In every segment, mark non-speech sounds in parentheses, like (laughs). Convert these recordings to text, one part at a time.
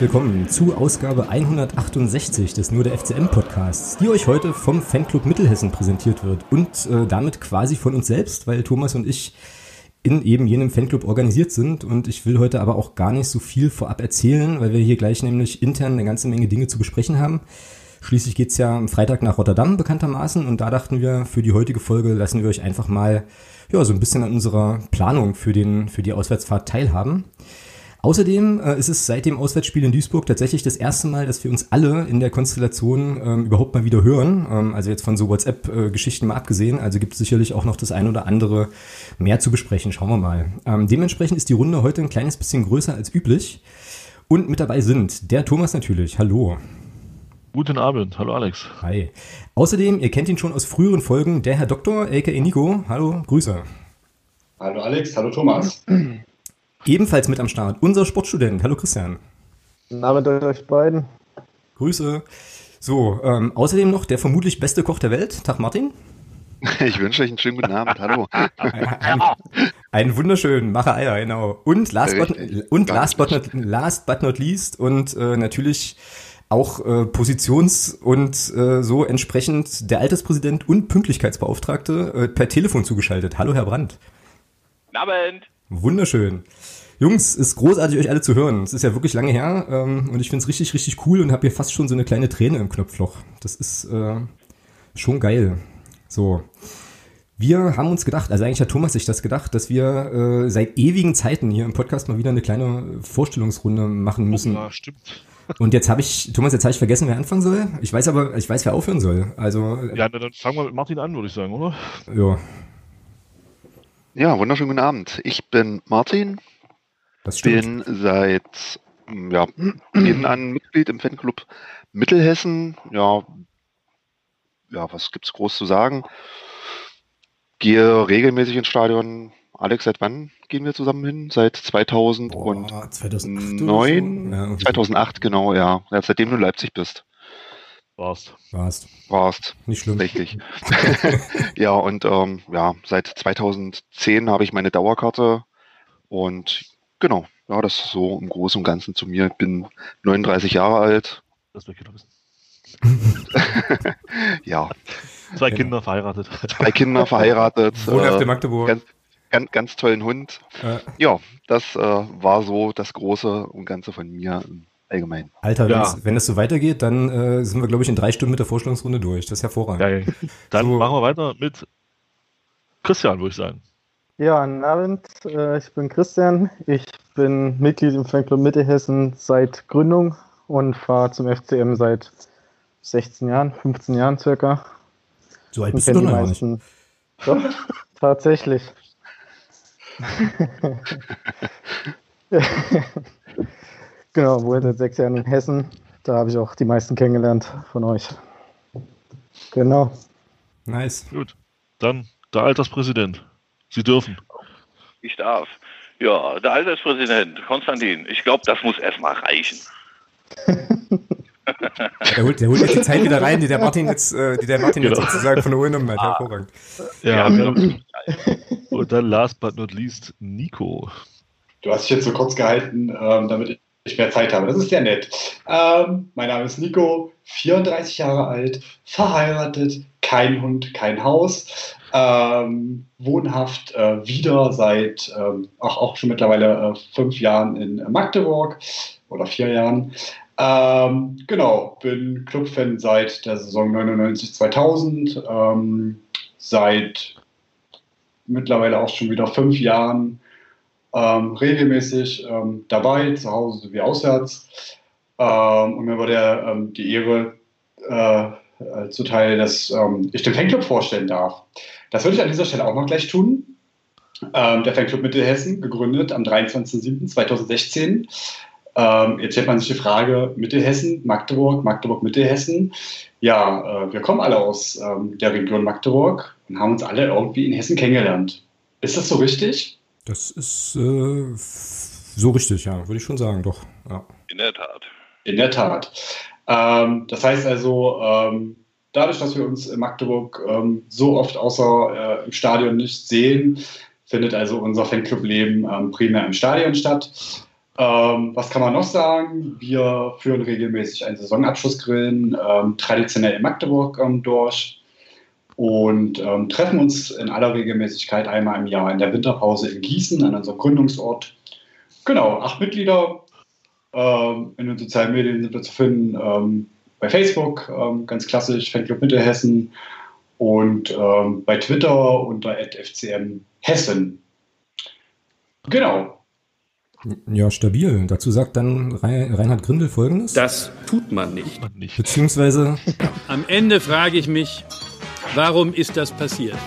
Willkommen zu Ausgabe 168 des Nur der FCM Podcasts, die euch heute vom Fanclub Mittelhessen präsentiert wird und äh, damit quasi von uns selbst, weil Thomas und ich in eben jenem Fanclub organisiert sind und ich will heute aber auch gar nicht so viel vorab erzählen, weil wir hier gleich nämlich intern eine ganze Menge Dinge zu besprechen haben. Schließlich geht's ja am Freitag nach Rotterdam bekanntermaßen und da dachten wir, für die heutige Folge lassen wir euch einfach mal ja, so ein bisschen an unserer Planung für, den, für die Auswärtsfahrt teilhaben. Außerdem äh, ist es seit dem Auswärtsspiel in Duisburg tatsächlich das erste Mal, dass wir uns alle in der Konstellation ähm, überhaupt mal wieder hören. Ähm, also jetzt von so WhatsApp-Geschichten mal abgesehen. Also gibt es sicherlich auch noch das ein oder andere mehr zu besprechen. Schauen wir mal. Ähm, dementsprechend ist die Runde heute ein kleines bisschen größer als üblich. Und mit dabei sind der Thomas natürlich. Hallo. Guten Abend, hallo Alex. Hi. Außerdem, ihr kennt ihn schon aus früheren Folgen, der Herr Doktor, aka Nico. Hallo, Grüße. Hallo Alex, hallo Thomas. (clears throat) Ebenfalls mit am Start unser Sportstudent. Hallo Christian. Guten Abend euch beiden. Grüße. So, ähm, außerdem noch der vermutlich beste Koch der Welt. Tag Martin. (laughs) Ich wünsche euch einen schönen guten Abend. Hallo. Ein, einen wunderschönen Macher Eier, genau. Und last, but, und last, but, not, last but not least und äh, natürlich auch äh, Positions- und äh, so entsprechend der Alterspräsident und Pünktlichkeitsbeauftragte äh, per Telefon zugeschaltet. Hallo, Herr Brandt. Guten Abend. Wunderschön. Jungs, ist großartig, euch alle zu hören. Es ist ja wirklich lange her ähm, und ich finde es richtig, richtig cool und habe hier fast schon so eine kleine Träne im Knopfloch. Das ist äh, schon geil. So. Wir haben uns gedacht, also eigentlich hat Thomas sich das gedacht, dass wir äh, seit ewigen Zeiten hier im Podcast mal wieder eine kleine Vorstellungsrunde machen müssen. Ja, stimmt. (laughs) Und jetzt habe ich, Thomas, jetzt habe ich vergessen, wer anfangen soll. Ich weiß aber, ich weiß, wer aufhören soll. Also. Ja, dann fangen wir mit Martin an, würde ich sagen, oder? Ja. Ja, wunderschönen guten Abend. Ich bin Martin. Das stimmt. Bin seit ja, Beginn an Mitglied im Fanclub Mittelhessen. Ja, ja, was gibt's groß zu sagen? Gehe regelmäßig ins Stadion. Alex, seit wann gehen wir zusammen hin? Seit 2009? Boah, 2008 oder so? Ja, 2008, genau, ja. ja. Seitdem du in Leipzig bist. Warst. Warst. Warst. Nicht schlimm. Richtig. (laughs) ja, und ähm, ja, seit 2010 habe ich meine Dauerkarte und genau, ja, das ist so im Großen und Ganzen zu mir. Ich bin 39 Jahre alt. Das will ich wissen. (laughs) ja. Zwei Genau. Kinder verheiratet. Zwei Kinder verheiratet. (laughs) Wohnhaft in äh, Magdeburg. ganz, ganz, ganz tollen Hund. Äh, Ja, das äh, war so das Große und Ganze von mir im Allgemeinen. Alter, Ja. wenn das so weitergeht, dann äh, sind wir, glaube ich, in drei Stunden mit der Vorstellungsrunde durch. Das ist hervorragend. Ja, ja. Dann So. machen wir weiter mit Christian, würde ich sagen. Ja, guten Abend. Äh, Ich bin Christian. Ich bin Mitglied im Fanclub Mittelhessen seit Gründung und fahre zum FCM seit 16 Jahren, 15 Jahren circa. So alt bist du noch nicht. meisten. Doch, (laughs) tatsächlich. (laughs) (laughs) genau, wohne seit sechs Jahren in Hessen. Da habe ich auch die meisten kennengelernt von euch. Genau. Nice. Gut. Dann der Alterspräsident. Sie dürfen. Ich darf. Ja, der Alterspräsident, Konstantin, ich glaube, das muss erstmal reichen. (laughs) Der holt, der holt jetzt die Zeit wieder rein, die der (laughs) Martin jetzt, äh, die der Martin jetzt Genau. sozusagen von der Uhr genommen hat. Hervorragend. Ja, Ja, wir- (laughs) und dann last but not least Nico. Du hast dich jetzt so kurz gehalten, ähm, damit ich mehr Zeit habe. Das ist sehr nett. Ähm, mein Name ist Nico, 34 Jahre alt, verheiratet, kein Hund, kein Haus, ähm, wohnhaft äh, wieder seit ähm, auch, auch schon mittlerweile äh, fünf Jahren in Magdeburg oder vier Jahren. Ähm, genau, bin Clubfan seit der Saison 99-2000, ähm, seit mittlerweile auch schon wieder fünf Jahren ähm, regelmäßig ähm, dabei, zu Hause sowie auswärts. Ähm, und mir wurde ähm, die Ehre äh, äh, zuteil, dass ähm, ich den Fanclub vorstellen darf. Das würde ich an dieser Stelle auch noch gleich tun. Ähm, der Fanclub Mittelhessen, gegründet am 23.07.2016. Ähm, jetzt stellt man sich die Frage, Mittelhessen, Magdeburg, Magdeburg-Mittelhessen. Ja, äh, wir kommen alle aus ähm, der Region Magdeburg und haben uns alle irgendwie in Hessen kennengelernt. Ist das so richtig? Das ist äh, so richtig, ja, würde ich schon sagen, doch. Ja. In der Tat. In der Tat. Ähm, das heißt also, ähm, dadurch, dass wir uns in Magdeburg ähm, so oft außer äh, im Stadion nicht sehen, findet also unser Fanclub-Leben ähm, primär im Stadion statt. Ähm, was kann man noch sagen? Wir führen regelmäßig einen Saisonabschlussgrillen, ähm, traditionell in Magdeburg ähm, durch und ähm, treffen uns in aller Regelmäßigkeit einmal im Jahr in der Winterpause in Gießen, an unserem Gründungsort. Genau, acht Mitglieder. Ähm, in den sozialen Medien sind wir zu finden ähm, bei Facebook, ganz klassisch, Fanclub Mittelhessen und bei Twitter unter FCM Hessen. Genau. Ja, stabil. Dazu sagt dann Reinhard Grindel folgendes. Das tut man nicht. Beziehungsweise. (laughs) Am Ende frage ich mich, warum ist das passiert?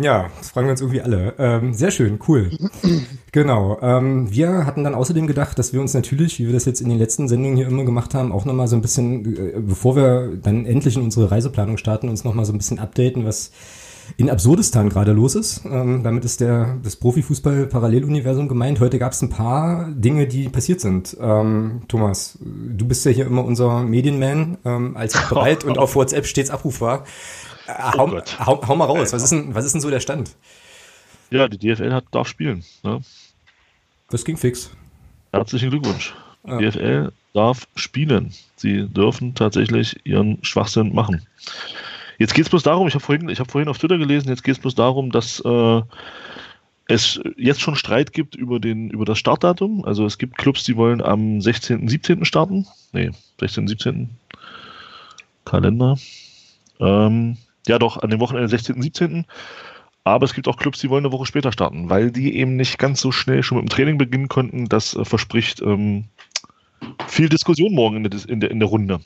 Ja, das fragen wir uns irgendwie alle. Ähm, sehr schön, cool. (clears throat) genau. Ähm, wir hatten dann außerdem gedacht, dass wir uns natürlich, wie wir das jetzt in den letzten Sendungen hier immer gemacht haben, auch nochmal so ein bisschen, äh, bevor wir dann endlich in unsere Reiseplanung starten, uns nochmal so ein bisschen updaten, was in Absurdistan gerade los ist. Ähm, damit ist der, das Profifußball-Paralleluniversum gemeint. Heute gab es ein paar Dinge, die passiert sind. Ähm, Thomas, du bist ja hier immer unser Medienman, ähm, als bereit und auf WhatsApp stets abrufbar. Äh, oh hau, hau, hau, mal raus, was ist, denn, was ist denn so der Stand? Ja, die DFL hat, darf spielen. Ne? Das ging fix. Herzlichen Glückwunsch. Die ja. DFL darf spielen. Sie dürfen tatsächlich ihren Schwachsinn machen. Jetzt geht es bloß darum, ich habe vorhin, hab vorhin auf Twitter gelesen, jetzt geht es bloß darum, dass äh, es jetzt schon Streit gibt über, den, über das Startdatum. Also es gibt Clubs, die wollen am 16., 17. starten. Nee, 16., 17. Kalender. Ähm, ja, doch, an dem Wochenende 16., 17. Aber es gibt auch Clubs, die wollen eine Woche später starten, weil die eben nicht ganz so schnell schon mit dem Training beginnen konnten. Das äh, verspricht ähm, viel Diskussion morgen in der, in der, in der Runde.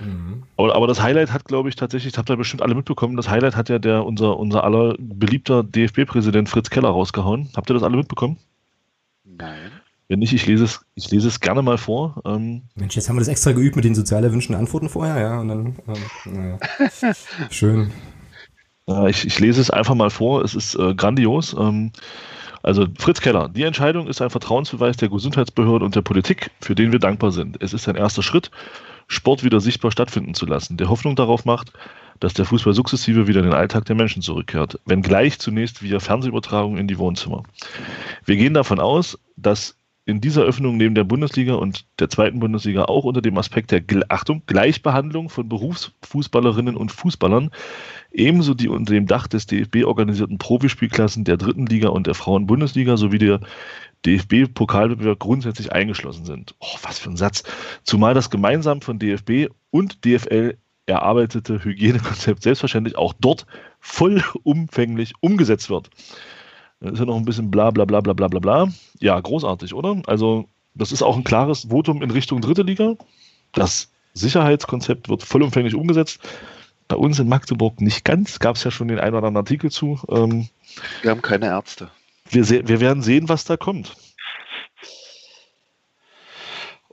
Mhm. Aber, aber, das Highlight hat, glaube ich, tatsächlich, das habt ihr bestimmt alle mitbekommen, das Highlight hat ja der, unser, unser aller beliebter DFB-Präsident Fritz Keller rausgehauen. Habt ihr das alle mitbekommen? Nein. Wenn nicht, ich lese es, ich lese es gerne mal vor. Ähm, Mensch, jetzt haben wir das extra geübt mit den sozial erwünschten Antworten vorher, ja, und dann, ähm, naja. (laughs) schön. Äh, ich, ich, lese es einfach mal vor, es ist äh, grandios. Ähm, also Fritz Keller, die Entscheidung ist ein Vertrauensbeweis der Gesundheitsbehörde und der Politik, für den wir dankbar sind. Es ist ein erster Schritt, Sport wieder sichtbar stattfinden zu lassen, der Hoffnung darauf macht, dass der Fußball sukzessive wieder in den Alltag der Menschen zurückkehrt, wenngleich zunächst via Fernsehübertragung in die Wohnzimmer. Wir gehen davon aus, dass in dieser Öffnung neben der Bundesliga und der zweiten Bundesliga auch unter dem Aspekt der Achtung, Gleichbehandlung von Berufsfußballerinnen und Fußballern ebenso die unter dem Dach des DFB organisierten Profispielklassen der dritten Liga und der Frauen-Bundesliga sowie der DFB-Pokalwettbewerb grundsätzlich eingeschlossen sind. Oh, was für ein Satz. Zumal das gemeinsam von DFB und DFL erarbeitete Hygienekonzept selbstverständlich auch dort vollumfänglich umgesetzt wird. Dann ist ja noch ein bisschen bla bla bla bla bla bla bla. Ja, großartig, oder? Also, das ist auch ein klares Votum in Richtung dritte Liga. Das Sicherheitskonzept wird vollumfänglich umgesetzt. Bei uns in Magdeburg nicht ganz, gab es ja schon den einen oder anderen Artikel zu. Ähm, wir haben keine Ärzte wir, wir werden sehen, was da kommt.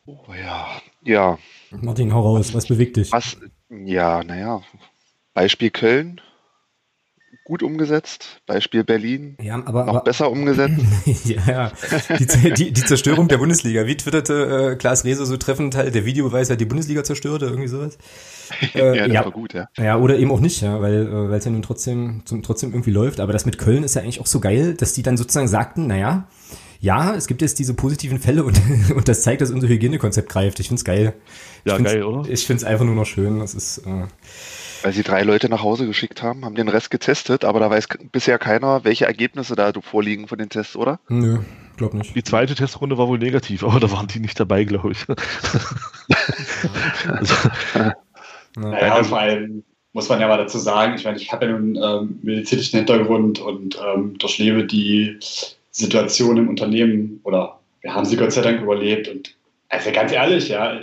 Oh ja, ja. Martin, hau raus, was bewegt dich? Was, ja, naja, Beispiel Köln, gut umgesetzt. Beispiel Berlin, ja, aber, noch aber, besser umgesetzt. (laughs) ja, die, die, die, Zerstörung der Bundesliga. Wie twitterte äh, Klaas Rehse so treffend halt, der Videobeweis hat die Bundesliga zerstört oder irgendwie sowas? Äh, (laughs) ja, das ja, war gut, ja. Ja, oder eben auch nicht, ja, weil äh, es ja nun trotzdem, zum, trotzdem irgendwie läuft. Aber das mit Köln ist ja eigentlich auch so geil, dass die dann sozusagen sagten, naja, ja, es gibt jetzt diese positiven Fälle und, (laughs) und das zeigt, dass unser Hygienekonzept greift. Ich find's geil. Ja, geil, oder? Ich find's einfach nur noch schön. Das ist, äh, weil sie drei Leute nach Hause geschickt haben, haben den Rest getestet, aber da weiß bisher keiner, welche Ergebnisse da vorliegen von den Tests, oder? Nö, glaub nicht. Die zweite Testrunde war wohl negativ, aber da waren die nicht dabei, glaube ich. (laughs) also, naja, und vor allem muss man ja mal dazu sagen, ich meine, ich habe ja nun ähm, medizinischen Hintergrund und ähm, durchlebe die Situation im Unternehmen oder wir haben sie Gott sei Dank überlebt und also ganz ehrlich, ja,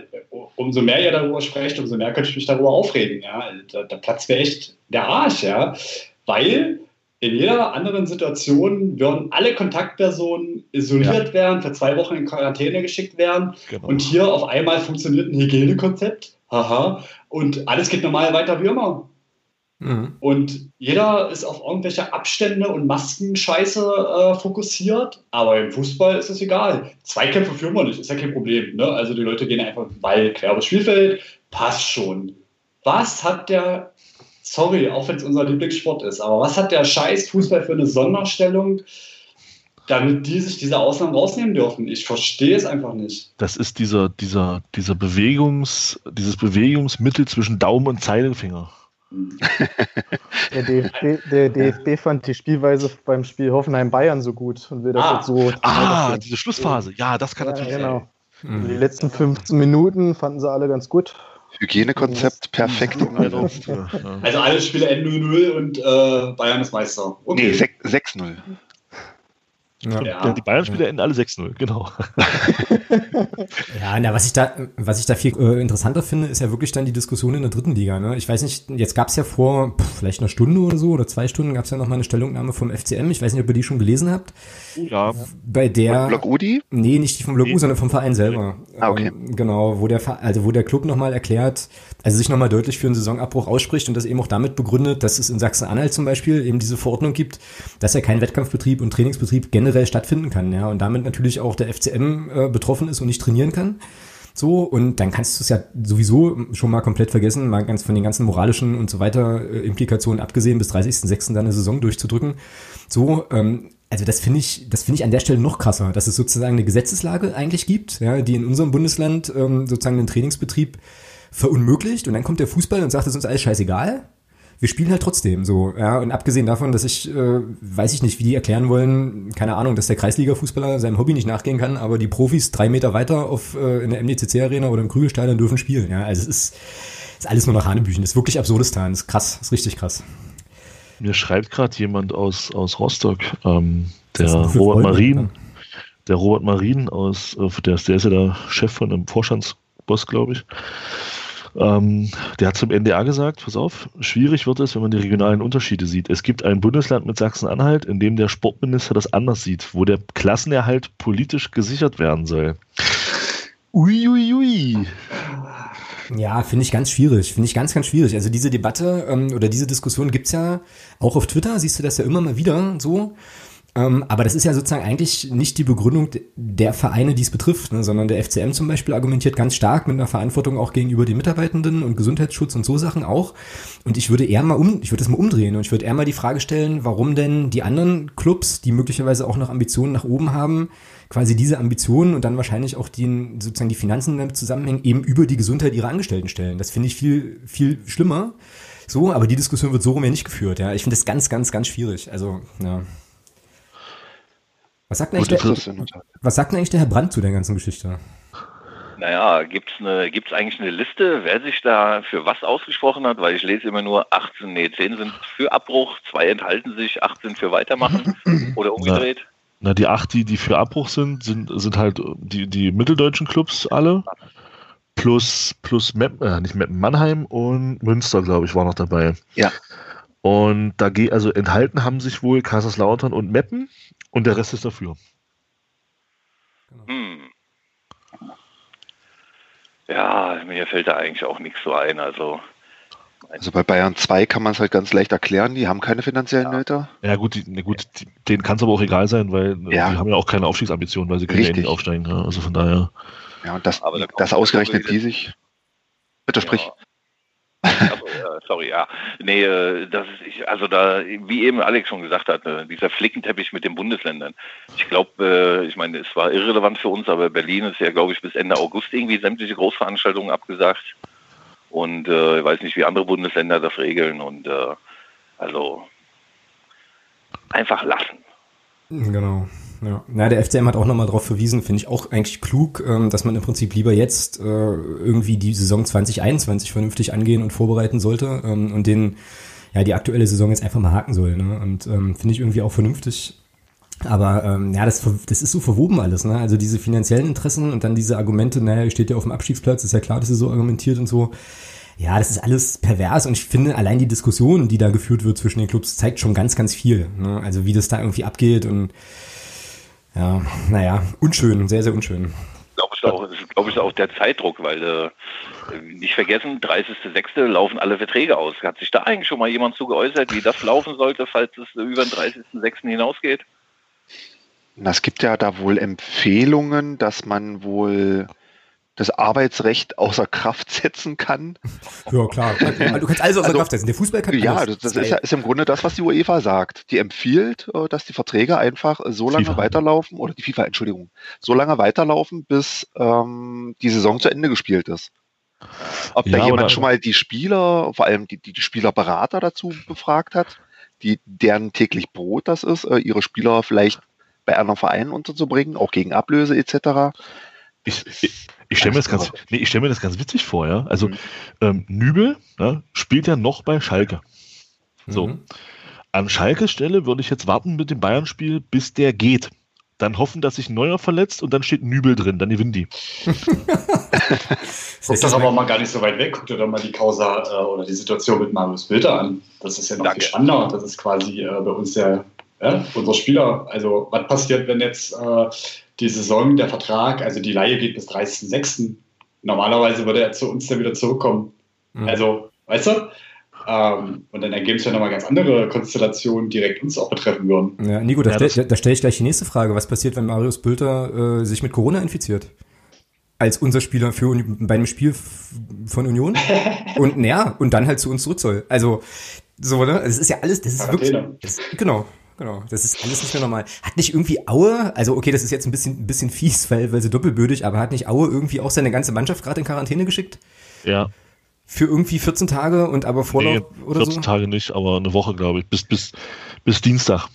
umso mehr ihr darüber sprecht, umso mehr könnte ich mich darüber aufregen. Ja. Da, da platzt mir echt der Arsch, ja. Weil in jeder anderen Situation würden alle Kontaktpersonen isoliert ja. werden, für zwei Wochen in Quarantäne geschickt werden. Genau. Und hier auf einmal funktioniert ein Hygienekonzept. Haha. Und alles geht normal weiter wie immer. Mhm. Und jeder ist auf irgendwelche Abstände und Maskenscheiße äh, fokussiert, aber im Fußball ist es egal. Zweikämpfe führen wir nicht, ist ja kein Problem. Ne? Also die Leute gehen einfach Ball quer übers Spielfeld, passt schon. Was hat der, sorry, auch wenn es unser Lieblingssport ist, aber was hat der scheiß Fußball für eine Sonderstellung? damit die sich diese Ausnahmen rausnehmen dürfen. Ich verstehe es einfach nicht. Das ist dieser, dieser, dieser Bewegungs, dieses Bewegungsmittel zwischen Daumen und Zeigefinger. Der DFB, der DFB fand die Spielweise beim Spiel Hoffenheim-Bayern so gut und will das Ah. jetzt so. Ah, diese Schlussphase. Ja, das kann ja, natürlich genau. sein. Die letzten 15 Minuten fanden sie alle ganz gut. Hygienekonzept perfekt umgesetzt. Also alle Spiele enden 0-0 und äh, Bayern ist Meister. Nee, sech- 6-0. Ja. Ja. Die Bayern-Spieler enden alle 6-0, genau. (laughs) Ja, na, was ich da, was ich da viel äh, interessanter finde, ist ja wirklich dann die Diskussion in der dritten Liga. Ne? Ich weiß nicht, jetzt gab es ja vor pff, vielleicht einer Stunde oder so oder zwei Stunden gab es ja noch mal eine Stellungnahme vom FCM. Ich weiß nicht, ob ihr die schon gelesen habt. Ja, Bei der Block Udi? Nee, nicht die vom Blog U, sondern vom Verein selber. Ah, okay. Ähm, genau, wo der, also wo der Club nochmal erklärt, also sich nochmal deutlich für einen Saisonabbruch ausspricht und das eben auch damit begründet, dass es in Sachsen-Anhalt zum Beispiel eben diese Verordnung gibt, dass ja kein Wettkampfbetrieb und Trainingsbetrieb generell stattfinden kann, ja, und damit natürlich auch der FCM äh, betroffen ist und nicht trainieren kann. So, und dann kannst du es ja sowieso schon mal komplett vergessen, mal ganz von den ganzen moralischen und so weiter äh, Implikationen abgesehen, bis 30.06. dann eine Saison durchzudrücken. So, ähm, also das finde ich, das finde ich an der Stelle noch krasser, dass es sozusagen eine Gesetzeslage eigentlich gibt, ja, die in unserem Bundesland ähm, sozusagen den Trainingsbetrieb verunmöglicht und dann kommt der Fußball und sagt, es ist uns alles scheißegal. Wir spielen halt trotzdem so, ja. Und abgesehen davon, dass ich, äh, weiß ich nicht, wie die erklären wollen, keine Ahnung, dass der Kreisliga-Fußballer seinem Hobby nicht nachgehen kann, aber die Profis drei Meter weiter auf äh, in der MDCC-Arena oder im Krügelstadion dürfen spielen, ja. Also es ist, ist alles nur noch Hanebüchen. Das ist wirklich Absurdistan. Das ist krass, das ist richtig krass. mir schreibt gerade jemand aus, aus Rostock, ähm, der Robert ja. der Robert Marin aus, äh, der, ist- der ist ja der Chef von einem Vorstandsboss, glaube ich. Ähm, der hat zum NDR gesagt, pass auf, schwierig wird es, wenn man die regionalen Unterschiede sieht. Es gibt ein Bundesland mit Sachsen-Anhalt, in dem der Sportminister das anders sieht, wo der Klassenerhalt politisch gesichert werden soll. Uiuiui. Ui, ui. Ja, finde ich ganz schwierig. Finde ich ganz, ganz schwierig. Also diese Debatte ähm, oder diese Diskussion gibt's ja auch auf Twitter, siehst du das ja immer mal wieder so. Ähm, aber das ist ja sozusagen eigentlich nicht die Begründung de- der Vereine, die es betrifft, ne, sondern der FCM zum Beispiel argumentiert ganz stark mit einer Verantwortung auch gegenüber den Mitarbeitenden und Gesundheitsschutz und so Sachen auch. Und ich würde eher mal um, ich würde das mal umdrehen und ich würde eher mal die Frage stellen, warum denn die anderen Clubs, die möglicherweise auch noch Ambitionen nach oben haben, quasi diese Ambitionen und dann wahrscheinlich auch die, sozusagen die Finanzen damit zusammenhängen, eben über die Gesundheit ihrer Angestellten stellen. Das finde ich viel, viel schlimmer. So, aber die Diskussion wird so rum ja nicht geführt, ja. Ich finde das ganz, ganz, ganz schwierig. Also, ja. Was sagt, denn Gut, der, was sagt denn eigentlich der Herr Brandt zu der ganzen Geschichte? Naja, gibt's eine, gibt's eigentlich eine Liste, wer sich da für was ausgesprochen hat? Weil ich lese immer nur 18, nee, 10 sind für Abbruch, zwei enthalten sich, 8 sind für Weitermachen (laughs) oder umgedreht. Na, die acht, die, die für Abbruch sind, sind, sind halt die, die mitteldeutschen Clubs alle. Plus, plus Mepp, äh, nicht Meppen, Mannheim und Münster, glaube ich, war noch dabei. Ja. Und da geht, also enthalten haben sich wohl Kaiserslautern und Meppen und der Rest ist dafür. Hm. Ja, mir fällt da eigentlich auch nichts so ein. Also, Also bei Bayern 2 kann man es halt ganz leicht erklären, die haben keine finanziellen Nöte. Ja, gut, die, na gut die, denen kann es aber auch egal sein, weil äh, Ja. die haben ja auch keine Aufstiegsambitionen, weil sie können ja nicht aufsteigen. Ja. Also von daher. Ja, und das, Aber das da ausgerechnet die sich. Bitte sprich. Ja. Also, äh, sorry, ja. Nee, äh, das ist, ich, also da, wie eben Alex schon gesagt hat, äh, dieser Flickenteppich mit den Bundesländern. Ich glaube, äh, ich meine, es war irrelevant für uns, aber Berlin ist ja, glaube ich, bis Ende August irgendwie sämtliche Großveranstaltungen abgesagt. Und äh, ich weiß nicht, wie andere Bundesländer das regeln. Und äh, also einfach lassen. Genau. Ja. Na, der FCM hat auch nochmal darauf verwiesen, finde ich auch eigentlich klug, ähm, dass man im Prinzip lieber jetzt äh, irgendwie die Saison 2021 vernünftig angehen und vorbereiten sollte ähm, und den, ja, die aktuelle Saison jetzt einfach mal haken soll. Ne? Und ähm, finde ich irgendwie auch vernünftig. Aber ähm, ja, das, das ist so verwoben alles, ne? Also diese finanziellen Interessen und dann diese Argumente, naja, ihr steht ja auf dem Abstiegsplatz, ist ja klar, dass ihr so argumentiert und so. Ja, das ist alles pervers und ich finde, allein die Diskussion, die da geführt wird zwischen den Clubs, zeigt schon ganz, ganz viel. Ne? Also wie das da irgendwie abgeht und ja, naja, unschön, sehr, sehr unschön. Glaube ich auch, ist, glaube ich, auch der Zeitdruck, weil äh, nicht vergessen, 30.06. laufen alle Verträge aus. Hat sich da eigentlich schon mal jemand zu geäußert, wie das laufen sollte, falls es über den 30.06. hinausgeht? Na, Es gibt ja da wohl Empfehlungen, dass man wohl das Arbeitsrecht außer Kraft setzen kann. Ja, klar. Du kannst alles außer also, Kraft setzen. Der Fußball kann Ja, das, das ist, ja, ist im Grunde das, was die UEFA sagt. Die empfiehlt, äh, dass die Verträge einfach so lange FIFA. weiterlaufen, oder die FIFA, Entschuldigung, so lange weiterlaufen, bis ähm, die Saison zu Ende gespielt ist. Ob ja, da jemand schon mal die Spieler, vor allem die, die, die Spielerberater dazu befragt hat, die, deren täglich Brot das ist, äh, ihre Spieler vielleicht bei anderen Vereinen unterzubringen, auch gegen Ablöse etc. Ich, ich, ich stelle mir, das ganz, nee, stell mir das ganz witzig vor, ja. Also mhm. ähm, Nübel ne, spielt ja noch bei Schalke. So. Mhm. An Schalkes Stelle würde ich jetzt warten mit dem Bayern-Spiel, bis der geht. Dann hoffen, dass sich Neuer verletzt und dann steht Nübel drin, dann gewinnen die. (laughs) Guckt das aber mal gar nicht so weit weg. Guckt dir doch mal die Causa äh, oder die Situation mit Marius Bilder an. Das ist ja noch Danke. viel spannender. Das ist quasi äh, bei uns der, ja, unser Spieler. Also, was passiert, wenn jetzt äh, die Saison, der Vertrag, also die Laie geht bis 30.06. Normalerweise würde er zu uns dann wieder zurückkommen. Mhm. Also, weißt du? Ähm, und dann ergeben sich ja nochmal ganz andere Konstellationen, die direkt uns auch betreffen würden. Ja, Nico, da, ja, stelle stell ich gleich die nächste Frage. Was passiert, wenn Marius Bülter äh, sich mit Corona infiziert? Als unser Spieler für bei einem Spiel von Union? (laughs) und naja, und dann halt zu uns zurück soll. Also, so, ne? Es ist ja alles, das ist wirklich. Das, genau. Genau, das ist alles nicht mehr normal. Hat nicht irgendwie Aue, also okay, das ist jetzt ein bisschen, ein bisschen fies, weil, weil sie doppelbödig, aber hat nicht Aue irgendwie auch seine ganze Mannschaft gerade in Quarantäne geschickt? Ja. Für irgendwie 14 Tage und aber Vorlauf nee, oder 14 so? Tage nicht, aber eine Woche, glaube ich, bis, bis, bis Dienstag.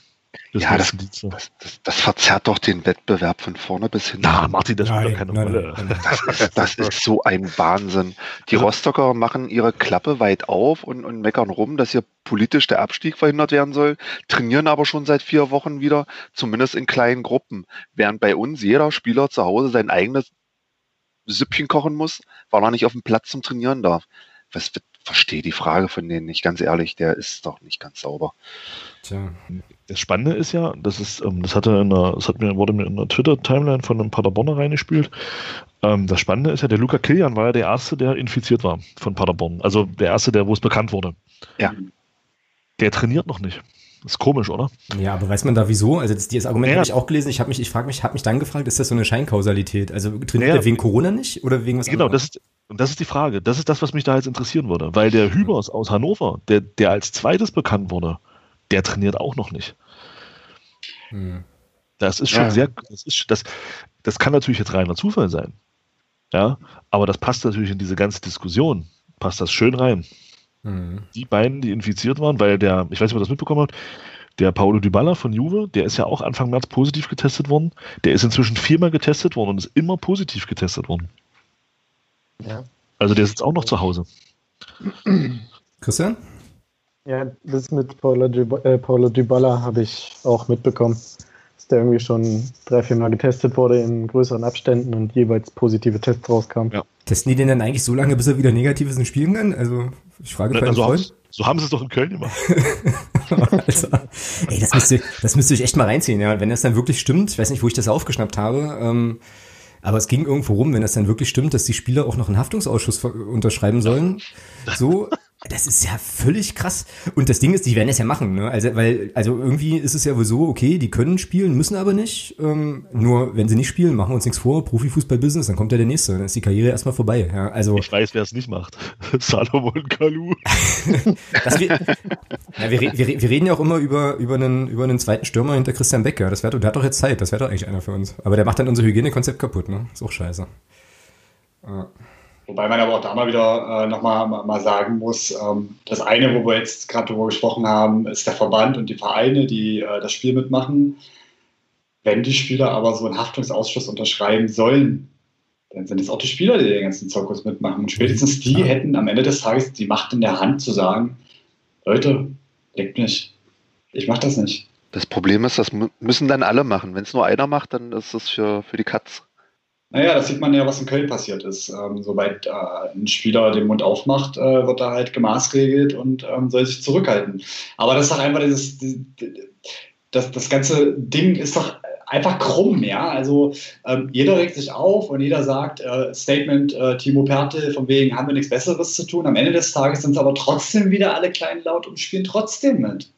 Das ja, das, das, das, das, verzerrt doch den Wettbewerb von vorne bis hin. Na, Martin, das spielt doch keine nein, Rolle. Nein, nein. Das, ist so ein Wahnsinn. Die Rostocker machen ihre Klappe weit auf und, und meckern rum, dass hier politisch der Abstieg verhindert werden soll, trainieren aber schon seit vier Wochen wieder, zumindest in kleinen Gruppen. Während bei uns jeder Spieler zu Hause sein eigenes Süppchen kochen muss, weil er nicht auf dem Platz zum Trainieren darf. Was verstehe die Frage von denen nicht, ganz ehrlich, der ist doch nicht ganz sauber. Tja. Das Spannende ist ja, das ist, ähm, das hatte in einer, das hat mir, wurde mir in der Twitter-Timeline von einem Paderborner reingespielt. Ähm, das Spannende ist ja, der Luca Kilian war ja der Erste, der infiziert war von Paderborn. Also der Erste, der, wo es bekannt wurde. Ja. Der trainiert noch nicht. Das ist komisch, oder? Ja, aber weiß man da wieso? Also das, dieses Argument ja. habe ich auch gelesen. Ich habe mich, ich frage mich, habe mich dann gefragt, ist das so eine Scheinkausalität? Also trainiert ja. er wegen Corona nicht oder wegen was genau, anderem? Genau, das ist, und das ist die Frage. Das ist das, was mich da jetzt interessieren würde. Weil der Hübers aus Hannover, der, der als zweites bekannt wurde, der trainiert auch noch nicht. Hm. Das ist schon ja. sehr, das, ist, das, das kann natürlich jetzt reiner Zufall sein. Ja, aber das passt natürlich in diese ganze Diskussion, passt das schön rein. Hm. Die beiden, die infiziert waren, weil der, ich weiß nicht, ob ihr das mitbekommen habt, der Paulo Dybala von Juve, der ist ja auch Anfang März positiv getestet worden. Der ist inzwischen viermal getestet worden und ist immer positiv getestet worden. Ja. Also der sitzt auch noch zu Hause. Christian? Ja, das mit Paulo, Dybala, äh, Dybala habe ich auch mitbekommen, dass der irgendwie schon drei, vier Mal getestet wurde in größeren Abständen und jeweils positive Tests rauskamen. Ja. Testen die den dann eigentlich so lange, bis er wieder negativ ist und spielen kann? Also, ich frage Na, also Freund. So haben sie es doch in Köln gemacht. (laughs) also, ey, das müsste, das müsste ich echt mal reinziehen, ja. Wenn das dann wirklich stimmt, ich weiß nicht, wo ich das aufgeschnappt habe, ähm, aber es ging irgendwo rum, wenn das dann wirklich stimmt, dass die Spieler auch noch einen Haftungsausschuss unterschreiben sollen. (laughs) So, das ist ja völlig krass. Und das Ding ist, die werden es ja machen, ne? Also, weil, also irgendwie ist es ja wohl so, okay, die können spielen, müssen aber nicht. Ähm, nur wenn sie nicht spielen, machen wir uns nichts vor, Profifußball-Business, dann kommt ja der nächste. Dann ist die Karriere erstmal vorbei. Ja, also, ich weiß, wer es nicht macht. (laughs) Salomon Kalu. (laughs) wir, ja, wir, wir, wir, reden ja auch immer über, über, einen, über einen zweiten Stürmer hinter Christian Becker. Das wäre der hat doch jetzt Zeit, das wäre doch eigentlich einer für uns. Aber der macht dann unser Hygienekonzept kaputt, ne? Ist auch scheiße. Ja. Wobei man aber auch da mal wieder äh, nochmal mal sagen muss, ähm, das eine, wo wir jetzt gerade darüber gesprochen haben, ist der Verband und die Vereine, die äh, das Spiel mitmachen. Wenn die Spieler aber so einen Haftungsausschuss unterschreiben sollen, dann sind es auch die Spieler, die den ganzen Zirkus mitmachen. Und spätestens die hätten am Ende des Tages die Macht in der Hand zu sagen, Leute, leckt mich, ich mach das nicht. Das Problem ist, das müssen dann alle machen. Wenn es nur einer macht, dann ist es für, für die Katz. Naja, das sieht man ja, was in Köln passiert ist. Ähm, sobald äh, ein Spieler den Mund aufmacht, äh, wird er halt gemaßregelt und ähm, soll sich zurückhalten. Aber das ist doch einfach dieses, das, das ganze Ding ist doch einfach krumm, ja. Also ähm, jeder regt sich auf und jeder sagt, äh, Statement äh, Timo Pertel, von wegen haben wir nichts Besseres zu tun. Am Ende des Tages sind es aber trotzdem wieder alle klein laut und spielen trotzdem mit.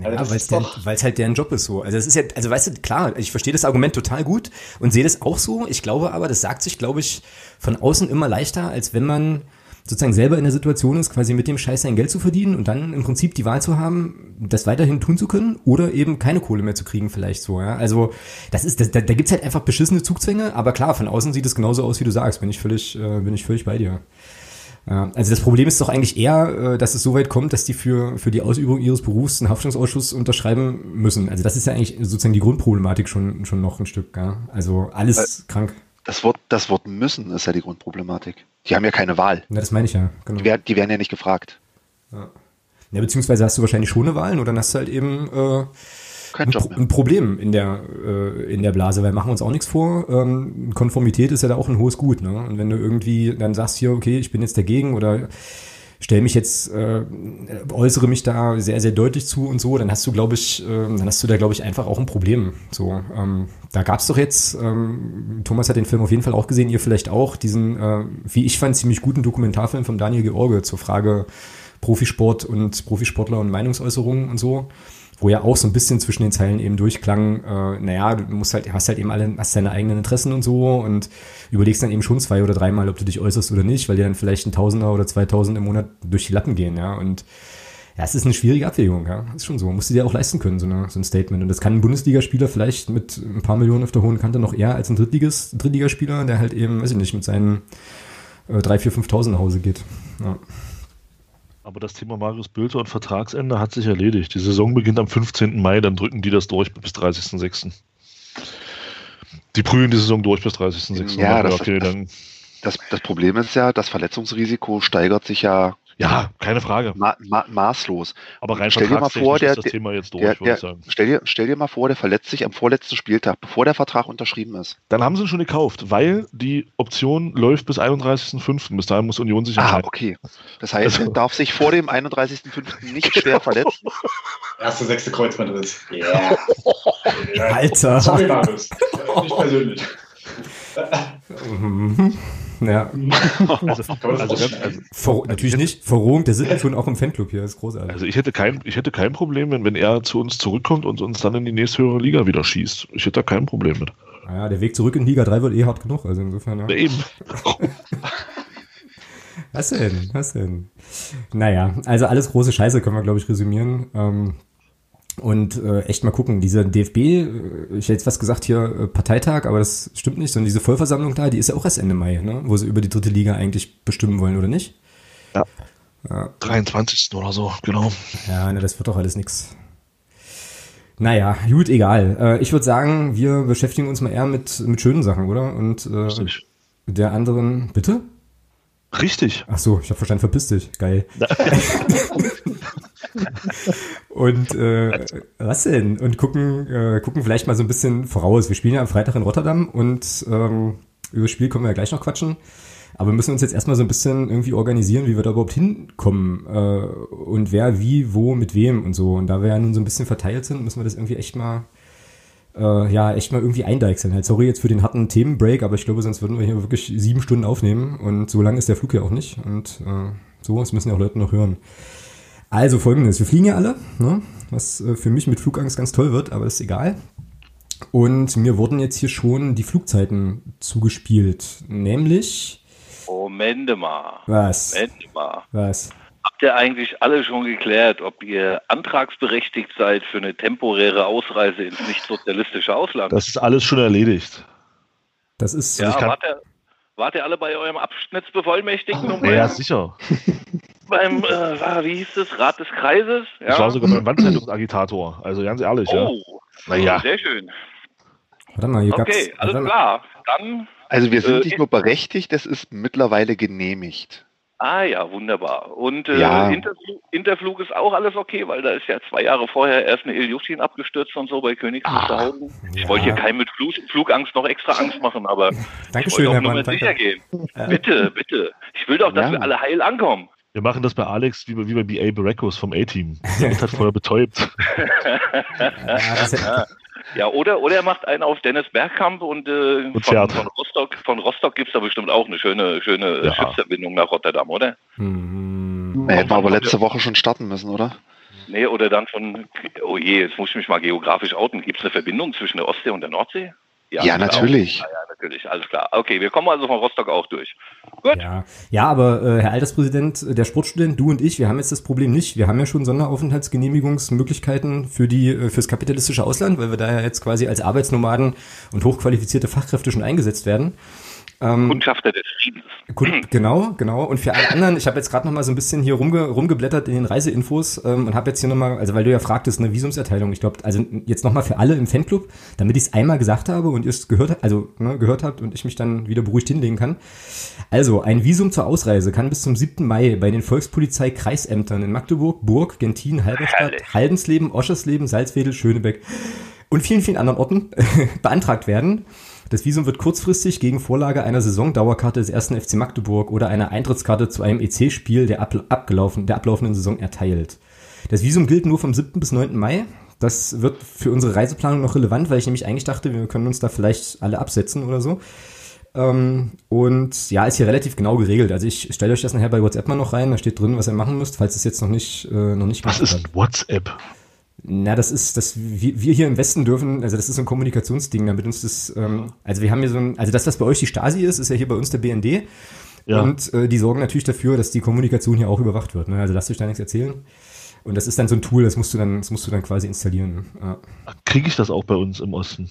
Ja, Also weil es doch- halt deren Job ist so. Also das ist ja, also weißt du, klar, ich verstehe das Argument total gut und sehe das auch so. Ich glaube aber, das sagt sich, glaube ich, von außen immer leichter, als wenn man sozusagen selber in der Situation ist, quasi mit dem Scheiß sein Geld zu verdienen und dann im Prinzip die Wahl zu haben, das weiterhin tun zu können oder eben keine Kohle mehr zu kriegen, vielleicht so, ja. Also das ist, das, da, da gibt's halt einfach beschissene Zugzwänge, aber klar, von außen sieht es genauso aus, wie du sagst, bin ich völlig, äh, bin ich völlig bei dir. Ja, also das Problem ist doch eigentlich eher, äh, dass es so weit kommt, dass die für, für die Ausübung ihres Berufs einen Haftungsausschuss unterschreiben müssen. Also das ist ja eigentlich sozusagen die Grundproblematik schon, schon noch ein Stück. Ja? Also alles krank. Das Wort, das Wort müssen ist ja die Grundproblematik. Die haben ja keine Wahl. Na, das meine ich ja. Genau. Die werden, die werden ja nicht gefragt. Ja, beziehungsweise hast du wahrscheinlich schon eine Wahl und dann hast du halt eben äh, Kein ein, Job mehr. ein Problem in der, äh, in der Blase, weil machen wir uns auch nichts vor. Ähm, Konformität ist ja da auch ein hohes Gut. Ne? Und wenn du irgendwie dann sagst hier, okay, ich bin jetzt dagegen oder stell mich jetzt, äh, äußere mich da sehr, sehr deutlich zu und so, dann hast du, glaube ich, äh, dann hast du da, glaube ich, einfach auch ein Problem. So, ähm, da gab's doch jetzt, ähm, Thomas hat den Film auf jeden Fall auch gesehen, ihr vielleicht auch, diesen, äh, wie ich fand, ziemlich guten Dokumentarfilm von Daniel George zur Frage Profisport und Profisportler und Meinungsäußerungen und so, wo ja auch so ein bisschen zwischen den Zeilen eben durchklang, äh, naja, du musst halt, hast halt eben alle, hast deine eigenen Interessen und so und überlegst dann eben schon zwei oder dreimal, ob du dich äußerst oder nicht, weil dir dann vielleicht ein Tausender oder zweitausend im Monat durch die Lappen gehen, ja, und ja, es ist eine schwierige Abwägung, ja, ist schon so, musst du dir auch leisten können, so, eine, so ein Statement. Und das kann ein Bundesligaspieler vielleicht mit ein paar Millionen auf der hohen Kante noch eher als ein Drittligas, Drittligaspieler, der halt eben, weiß ich nicht, mit seinen äh, drei, vier, 5.000 nach Hause geht, ja. Aber das Thema Marius Bülter und Vertragsende hat sich erledigt. Die Saison beginnt am 15. Mai, dann drücken die das durch bis 30.06. Die prügeln die Saison durch bis 30.06. Ja, das- okay, das- Das, das Problem ist ja, das Verletzungsrisiko steigert sich ja ja, keine Frage. ma ma maßlos. Aber rein Stell dir mal vor, der- ist das der- Thema jetzt durch, Der, würde der, ich sagen. stell, dir, stell dir mal vor, der verletzt sich am vorletzten Spieltag, bevor der Vertrag unterschrieben ist. Dann haben sie ihn schon gekauft, weil die Option läuft bis 31.05. Bis dahin muss Union sich Ah, entscheiden. okay. Das heißt, Also- er darf sich vor dem 31.05. nicht schwer verletzen. Erste, sechste Kreuzbandriss. Ja. (laughs) Alter. Sorry, Marius. Nicht persönlich. (laughs) Mhm. Ja, Also, also, also, Ver natürlich nicht. Verrohung der Sitten schon auch im Fanclub hier, ist großartig. also ich hätte kein, ich hätte kein Problem, wenn, wenn er zu uns zurückkommt und uns dann in die nächsthöhere Liga wieder schießt. Ich hätte da kein Problem mit. Naja, der Weg zurück in Liga 3 wird eh hart genug, also insofern, ja. Ja, eben. Was denn? Was denn? Naja, also alles große Scheiße können wir, glaube ich, resümieren. Ähm, und äh, echt mal gucken, diese DFB, äh, ich hätte jetzt was gesagt hier, äh, Parteitag, aber das stimmt nicht, sondern diese Vollversammlung da, die ist ja auch erst Ende Mai, ne? wo sie über die dritte Liga eigentlich bestimmen wollen, oder nicht? 23. oder so, genau. Ja, ne, das wird doch alles nix. Naja, gut, egal. Äh, ich würde sagen, wir beschäftigen uns mal eher mit, mit schönen Sachen, oder? Und äh, Richtig. der anderen, bitte? Richtig. Ach so, ich habe verstanden, verpiss dich. Geil. (laughs) (laughs) Und äh, was denn? Und gucken, äh, gucken vielleicht mal so ein bisschen voraus. Wir spielen ja am Freitag in Rotterdam und ähm, über das Spiel können wir ja gleich noch quatschen. Aber wir müssen uns jetzt erstmal so ein bisschen irgendwie organisieren, wie wir da überhaupt hinkommen äh, und wer, wie, wo, mit wem und so. Und da wir ja nun so ein bisschen verteilt sind, müssen wir das irgendwie echt mal, äh, ja, echt mal irgendwie eindeichseln. Halt, sorry jetzt für den harten Themenbreak, aber ich glaube, sonst würden wir hier wirklich sieben Stunden aufnehmen und so lang ist der Flug ja auch nicht. Und äh, so, das müssen ja auch Leute noch hören. Also folgendes, wir fliegen ja alle, ne? was äh, für mich mit Flugangst ganz toll wird, aber ist egal. Und mir wurden jetzt hier schon die Flugzeiten zugespielt, nämlich Moment mal. was? Moment mal. Was? Habt ihr eigentlich alle schon geklärt, ob ihr antragsberechtigt seid für eine temporäre Ausreise ins nicht-sozialistische Ausland? Das ist alles schon erledigt. Das ist ja, wart, ihr, wart ihr alle bei eurem Abschnittsbevollmächtigten und Ja, sicher. (laughs) beim äh, ah, wie hieß es, Rat des Kreises? Ich Ja. war sogar beim Wandzeitungsagitator. Also ganz ehrlich, ja. Oh, Naja. sehr schön. Warte mal, hier Okay, gab's. alles mal. klar. Dann, Also wir sind Äh, nicht nur berechtigt, es ist mittlerweile genehmigt. ah ja, wunderbar. Und äh, Ja. Interflug, Interflug ist auch alles okay, weil da ist ja zwei Jahre vorher erst eine Ilyushin abgestürzt und so bei Königs. Ich ja. wollte hier keinem mit Flug, Flugangst noch extra Angst machen, aber ich Dankeschön, wollte Herr auch nur Mann. mal sicher Danke. gehen. Bitte, bitte. Ich will doch, dass Ja. wir alle heil ankommen. Wir machen das bei Alex wie bei, wie bei BA Baracus vom A-Team. Der wird halt vorher betäubt. (laughs) (laughs) Ja, oder, oder er macht einen auf Dennis Bergkamp und, äh, Und von, von Rostock, von Rostock gibt es da bestimmt auch eine schöne, schöne Ja. Schiffsverbindung nach Rotterdam, oder? hm, Da hätten wir aber letzte Woche schon starten müssen, oder? Nee, oder dann von, oh je, jetzt muss ich mich mal geografisch outen. Gibt es eine Verbindung zwischen der Ostsee und der Nordsee? Ja, klar. natürlich. Ja, ja, natürlich, alles klar. Okay, wir kommen also von Rostock auch durch. Gut. Ja, ja aber äh, Herr Alterspräsident, äh, der Sportstudent, du und ich, wir haben jetzt das Problem nicht. Wir haben ja schon Sonderaufenthaltsgenehmigungsmöglichkeiten für die äh, fürs kapitalistische Ausland, weil wir da ja jetzt quasi als Arbeitsnomaden und hochqualifizierte Fachkräfte schon eingesetzt werden. Ähm, Kundschafter des Friedens. Kun- Genau, genau. Und für alle anderen, ich habe jetzt gerade noch mal so ein bisschen hier rumge rumgeblättert in den Reiseinfos ähm, und habe jetzt hier noch mal, also weil du ja fragtest, eine Visumserteilung. Ich glaube, also jetzt noch mal für alle im Fanclub, damit ich es einmal gesagt habe und ihr es gehört, also ne, gehört habt und ich mich dann wieder beruhigt hinlegen kann. Also ein Visum zur Ausreise kann bis zum 7. Mai bei den Volkspolizei-Kreisämtern in Magdeburg, Burg, Gentin, Halberstadt, Herrlich. Haldensleben, Oschersleben, Salzwedel, Schönebeck und vielen, vielen anderen Orten (laughs) beantragt werden. Das Visum wird kurzfristig gegen Vorlage einer Saisondauerkarte des 1. FC Magdeburg oder einer Eintrittskarte zu einem EC-Spiel der, ab, abgelaufen, der ablaufenden Saison erteilt. Das Visum gilt nur vom 7. bis 9. Mai. Das wird für unsere Reiseplanung noch relevant, weil ich nämlich eigentlich dachte, wir können uns da vielleicht alle absetzen oder so. Ähm, und ja, ist hier relativ genau geregelt. Also ich stelle euch das nachher bei WhatsApp mal noch rein, da steht drin, was ihr machen müsst, falls es jetzt noch nicht, äh, noch nicht Was ist denn WhatsApp? Na, das ist, das wir, wir hier im Westen dürfen, also das ist so ein Kommunikationsding, damit uns das, ähm, also wir haben hier so ein, also das, was bei euch die Stasi ist, ist ja hier bei uns der BND. Ja. Und äh, die sorgen natürlich dafür, dass die Kommunikation hier auch überwacht wird. Ne? Also lasst euch da nichts erzählen. Und das ist dann so ein Tool, das musst du dann, das musst du dann quasi installieren. Ja. Kriege ich das auch bei uns im Osten?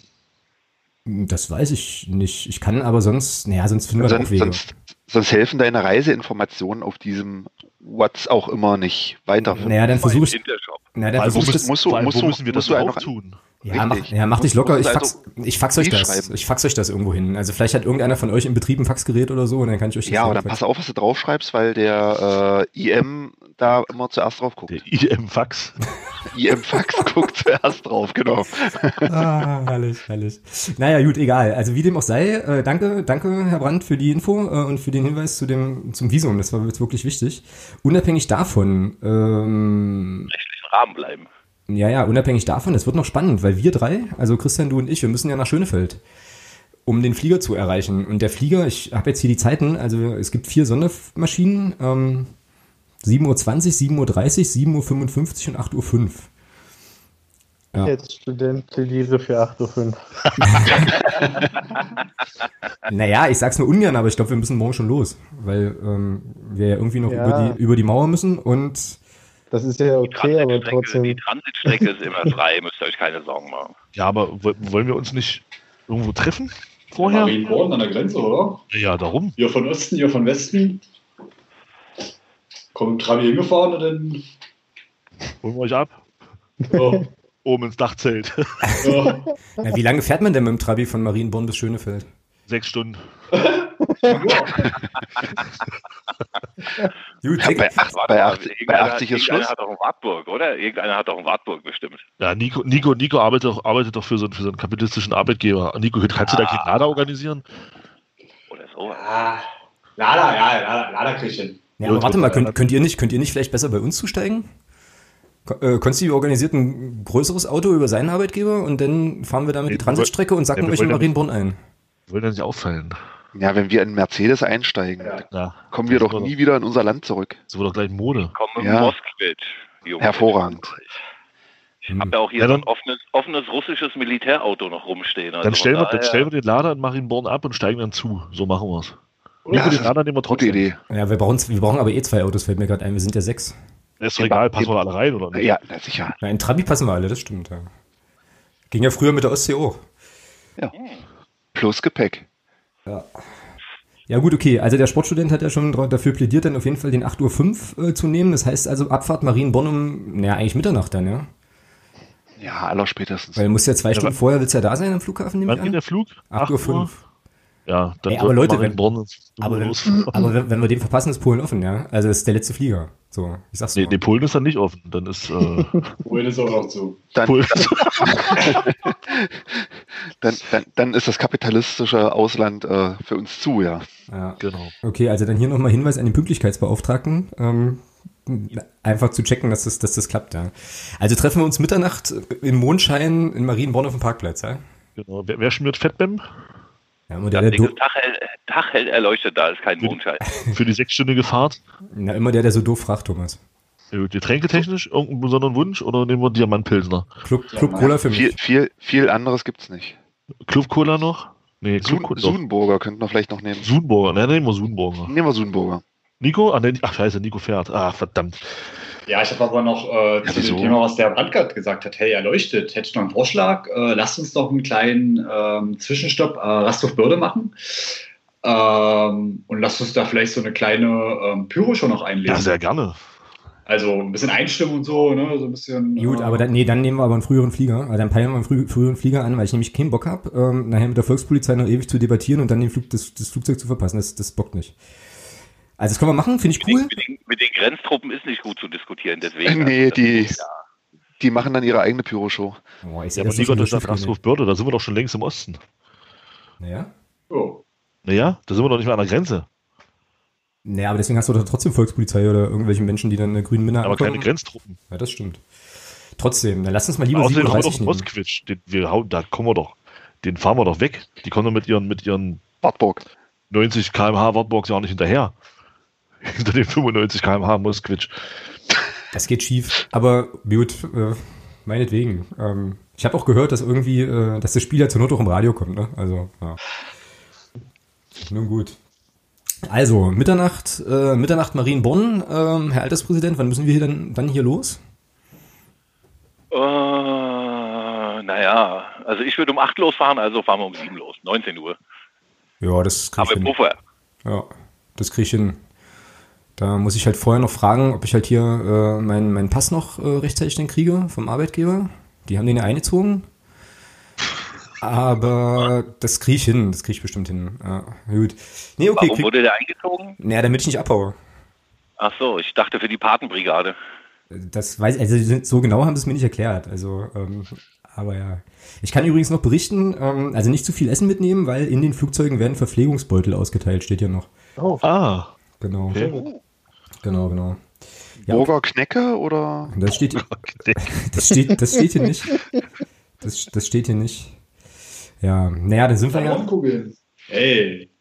Das weiß ich nicht. Ich kann aber sonst, naja, sonst finden wir da auch Sonst, Wege. sonst, sonst helfen deine Reiseinformationen auf diesem What's auch immer nicht weiter. Naja, dann versuche ich, Intershop. Na, dann allem, wo, das, musst du- vor allem, musst wo du- müssen wir das auch einfach- tun? Ja, mach, ja, mach dich locker. Ich fax, also ich fax euch das. schreiben. Ich fax euch das irgendwo hin. Also vielleicht hat irgendeiner von euch im Betrieb ein Faxgerät oder so und dann kann ich euch das Ja, aber dann pass auf, was du draufschreibst, weil der äh, IM da immer zuerst drauf guckt. Der IM-Fax. (laughs) IM-Fax guckt zuerst drauf, genau. Ah, herrlich, herrlich. Naja, gut, egal. Also wie dem auch sei, äh, danke, danke, Herr Brandt, für die Info äh, und für den Hinweis zu dem, zum Visum. Das war jetzt wirklich wichtig. Unabhängig davon, ähm, Rahmen bleiben. ja, ja, unabhängig davon, es wird noch spannend, weil wir drei, also Christian, du und ich, wir müssen ja nach Schönefeld, um den Flieger zu erreichen. Und der Flieger, ich habe jetzt hier die Zeiten, also es gibt vier Sondermaschinen, ähm, 7.20 Uhr, 7.30 Uhr, 7.55 Uhr und 8.05 Uhr. Ja. Jetzt Studenteliere für 8.05 Uhr. (laughs) Naja, ich sag's nur ungern, aber ich glaube, wir müssen morgen schon los, weil ähm, wir ja irgendwie noch Ja. über, die, über die Mauer müssen und Das ist ja Die okay, aber trotzdem. die Transitstrecke ist immer (laughs) frei, müsst ihr euch keine Sorgen machen. Ja, aber wo- wollen wir uns nicht irgendwo treffen vorher? Marienborn an der Grenze, oder? Ja, darum. Ihr von Osten, ihr von Westen. Kommt Trabi hingefahren und dann. Holen wir euch ab. Ja, (laughs) Oben ins Dachzelt. ja. (laughs) na, wie lange fährt man denn mit dem Trabi von Marienborn bis Schönefeld? Sechs Stunden. Gut, Ja, bei, acht, Warte bei, mal, 80, bei irgendeiner- 80 ist irgendeiner Schluss. hat doch in Wartburg, oder? Irgendeiner hat doch in Wartburg bestimmt. Ja, Nico, Nico, Nico arbeitet doch, arbeitet doch für, so, für so einen kapitalistischen Arbeitgeber. Nico, kannst du da Ah. keinen Lader organisieren? Oder so. Ah, Lada, ja, Lada, Lada ich hin. Ja, aber warte mal, könnt, könnt, ihr nicht, könnt ihr nicht vielleicht besser bei uns zusteigen? Äh, Konsti organisiert ein größeres Auto über seinen Arbeitgeber und dann fahren wir damit Nee, die Transitstrecke und sacken ja, wir euch in Marienborn ein. Wollen ja nicht auffallen. Ja, wenn wir in Mercedes einsteigen, Ja. Ja, kommen wir doch nie wieder in unser Land zurück. Das wird doch gleich Mode. Komm mit Ja. Hervorragend. Ich habe ja auch hier Ja, so dann- ein offenes, offenes russisches Militärauto noch rumstehen. Also Dann stellen, wir, dann stellen wir den Lader in Marienborn ab und steigen dann zu. So machen wir es. Ja, den Lader nehmen wir Gute trotzdem. Idee. Ja, wir brauchen, wir brauchen aber eh zwei Autos, fällt mir gerade ein. Wir sind ja sechs. Ist doch egal, passen wir alle rein, oder nicht? Ja, na, sicher. Na, in Trabi passen wir alle, das stimmt, ja. Ging ja früher mit der Ostsee auch. Plus Gepäck. Ja gut, okay. Also der Sportstudent hat ja schon dafür plädiert, dann auf jeden Fall den 8.05 Uhr äh, zu nehmen. Das heißt also Abfahrt Marienborn um, naja, eigentlich Mitternacht dann, ja. Ja, allerspätestens. Weil du musst ja zwei Ja, Stunden vorher, willst du ja da sein am Flughafen, nehme Wann ich geht an? der Flug? 8.05 Uhr. Ja, dann Ey, aber Leute, wenn- Aber, wenn, los. (laughs) aber wenn, wenn wir den verpassen, ist Polen offen, ja. Also das ist der letzte Flieger. So, ich sag's Nee, nee, Polen ist dann nicht offen. Dann ist äh, (laughs) Polen ist auch noch zu. Dann, Polen. (laughs) dann, dann, dann ist das kapitalistische Ausland äh, für uns zu, ja. Ja. genau. Okay, also dann hier nochmal Hinweis an den Pünktlichkeitsbeauftragten. Ähm, einfach zu checken, dass das, dass das klappt, ja. Also treffen wir uns Mitternacht im Mondschein in Marienborn auf dem Parkplatz, ja. genau. Wer, wer schmiert Fettbäm Ja, immer der, der, Ding do- ist Taghell, Taghell erleuchtet, da ist kein Mondschein. (laughs) für die sechsstündige Fahrt? na, immer der, der so doof fragt, Thomas. Getränketechnisch irgendeinen besonderen Wunsch oder nehmen wir Diamantpilsner? Club, Club. Cola für mich. Viel, viel, viel anderes gibt's nicht. Club Cola noch? Nee, Club Sun, Cola. Sunburger könnten wir vielleicht noch nehmen. Sunburger, ne, nehmen wir Sunburger. Nehmen wir Sunburger. Nico? Ach, nee, ach scheiße, Nico fährt. Ah, verdammt. Ja, ich habe aber noch äh, zu dem Thema, was der Brandgart gesagt hat. Hey, erleuchtet. Hätte ich noch einen Vorschlag. Äh, lasst uns doch einen kleinen ähm, Zwischenstopp äh, Rasthof Börde machen. Ähm, und lasst uns da vielleicht so eine kleine ähm, Pyro-Show noch einlegen. Ja, sehr gerne. Also ein bisschen einstimmen und so, ne? So ein bisschen. Gut, äh, aber dann, nee, dann nehmen wir aber einen früheren Flieger. Also dann peilen wir einen frü früheren Flieger an, weil ich nämlich keinen Bock habe, ähm, nachher mit der Volkspolizei noch ewig zu debattieren und dann den Flug, das, das Flugzeug zu verpassen. Das, das bockt nicht. Also das können wir machen, finde ich Mit, cool. den, mit, den, mit den Grenztruppen ist nicht gut zu diskutieren, deswegen. Nee, also, die- ja. Die machen dann ihre eigene Pyro-Show. Boah, ich Ja, aber doch das ist wieder Rasthof Börde, da sind wir doch schon längst im Osten. Naja. Oh. Naja, da sind wir doch nicht mehr an der Grenze. Naja, aber deswegen hast du doch trotzdem Volkspolizei oder irgendwelche Menschen, die dann eine grünen Männer Aber keine. Grenztruppen. Ja, das stimmt. Trotzdem, dann lass uns mal lieber Außerdem haben wir doch 37. Mosquitsch. Den, wir hauen, da kommen wir doch. Den fahren wir doch weg. Die kommen doch mit ihren, mit ihren Wartburg. 90 km/h Wartbox ja auch nicht hinterher. (laughs) Hinter den 95 km/h Mosquitsch. Das geht schief, aber gut, äh, meinetwegen. Ähm, ich habe auch gehört, dass irgendwie, äh, dass das Spiel ja zur Not auch im Radio kommt, ne? Also, ja. Nun gut. Also, Mitternacht, äh, Mitternacht Marienborn, ähm, Herr Alterspräsident, wann müssen wir hier dann, dann hier los? Äh, naja, also ich würde um 8 losfahren, also fahren wir um 7 los. 19 Uhr. Ja, das krieg Aber ich hin. Puffer. Ja, das krieg ich hin. Da muss ich halt vorher noch fragen, ob ich halt hier äh, meinen meinen Pass noch äh, rechtzeitig dann kriege vom Arbeitgeber. Die haben den ja eingezogen. Aber das krieg ich hin, das krieg ich bestimmt hin. Ja, gut. Nee, okay. Warum Krieg, wurde der eingezogen? naja, damit ich nicht abhaue. Ach so, ich dachte für die Patenbrigade. Das weiß also so genau haben sie es mir nicht erklärt. Also, ähm, aber ja. Ich kann übrigens noch berichten, ähm, also nicht zu viel Essen mitnehmen, weil in den Flugzeugen werden Verpflegungsbeutel ausgeteilt, steht ja noch. Oh, Ah, Genau. okay. Genau, genau. Ja, Burger Knecke oder? Das steht, (laughs) das steht, das steht hier nicht. Das, das steht hier nicht. Ja, naja, dann sind wir ja. Ballonkugeln. Ey.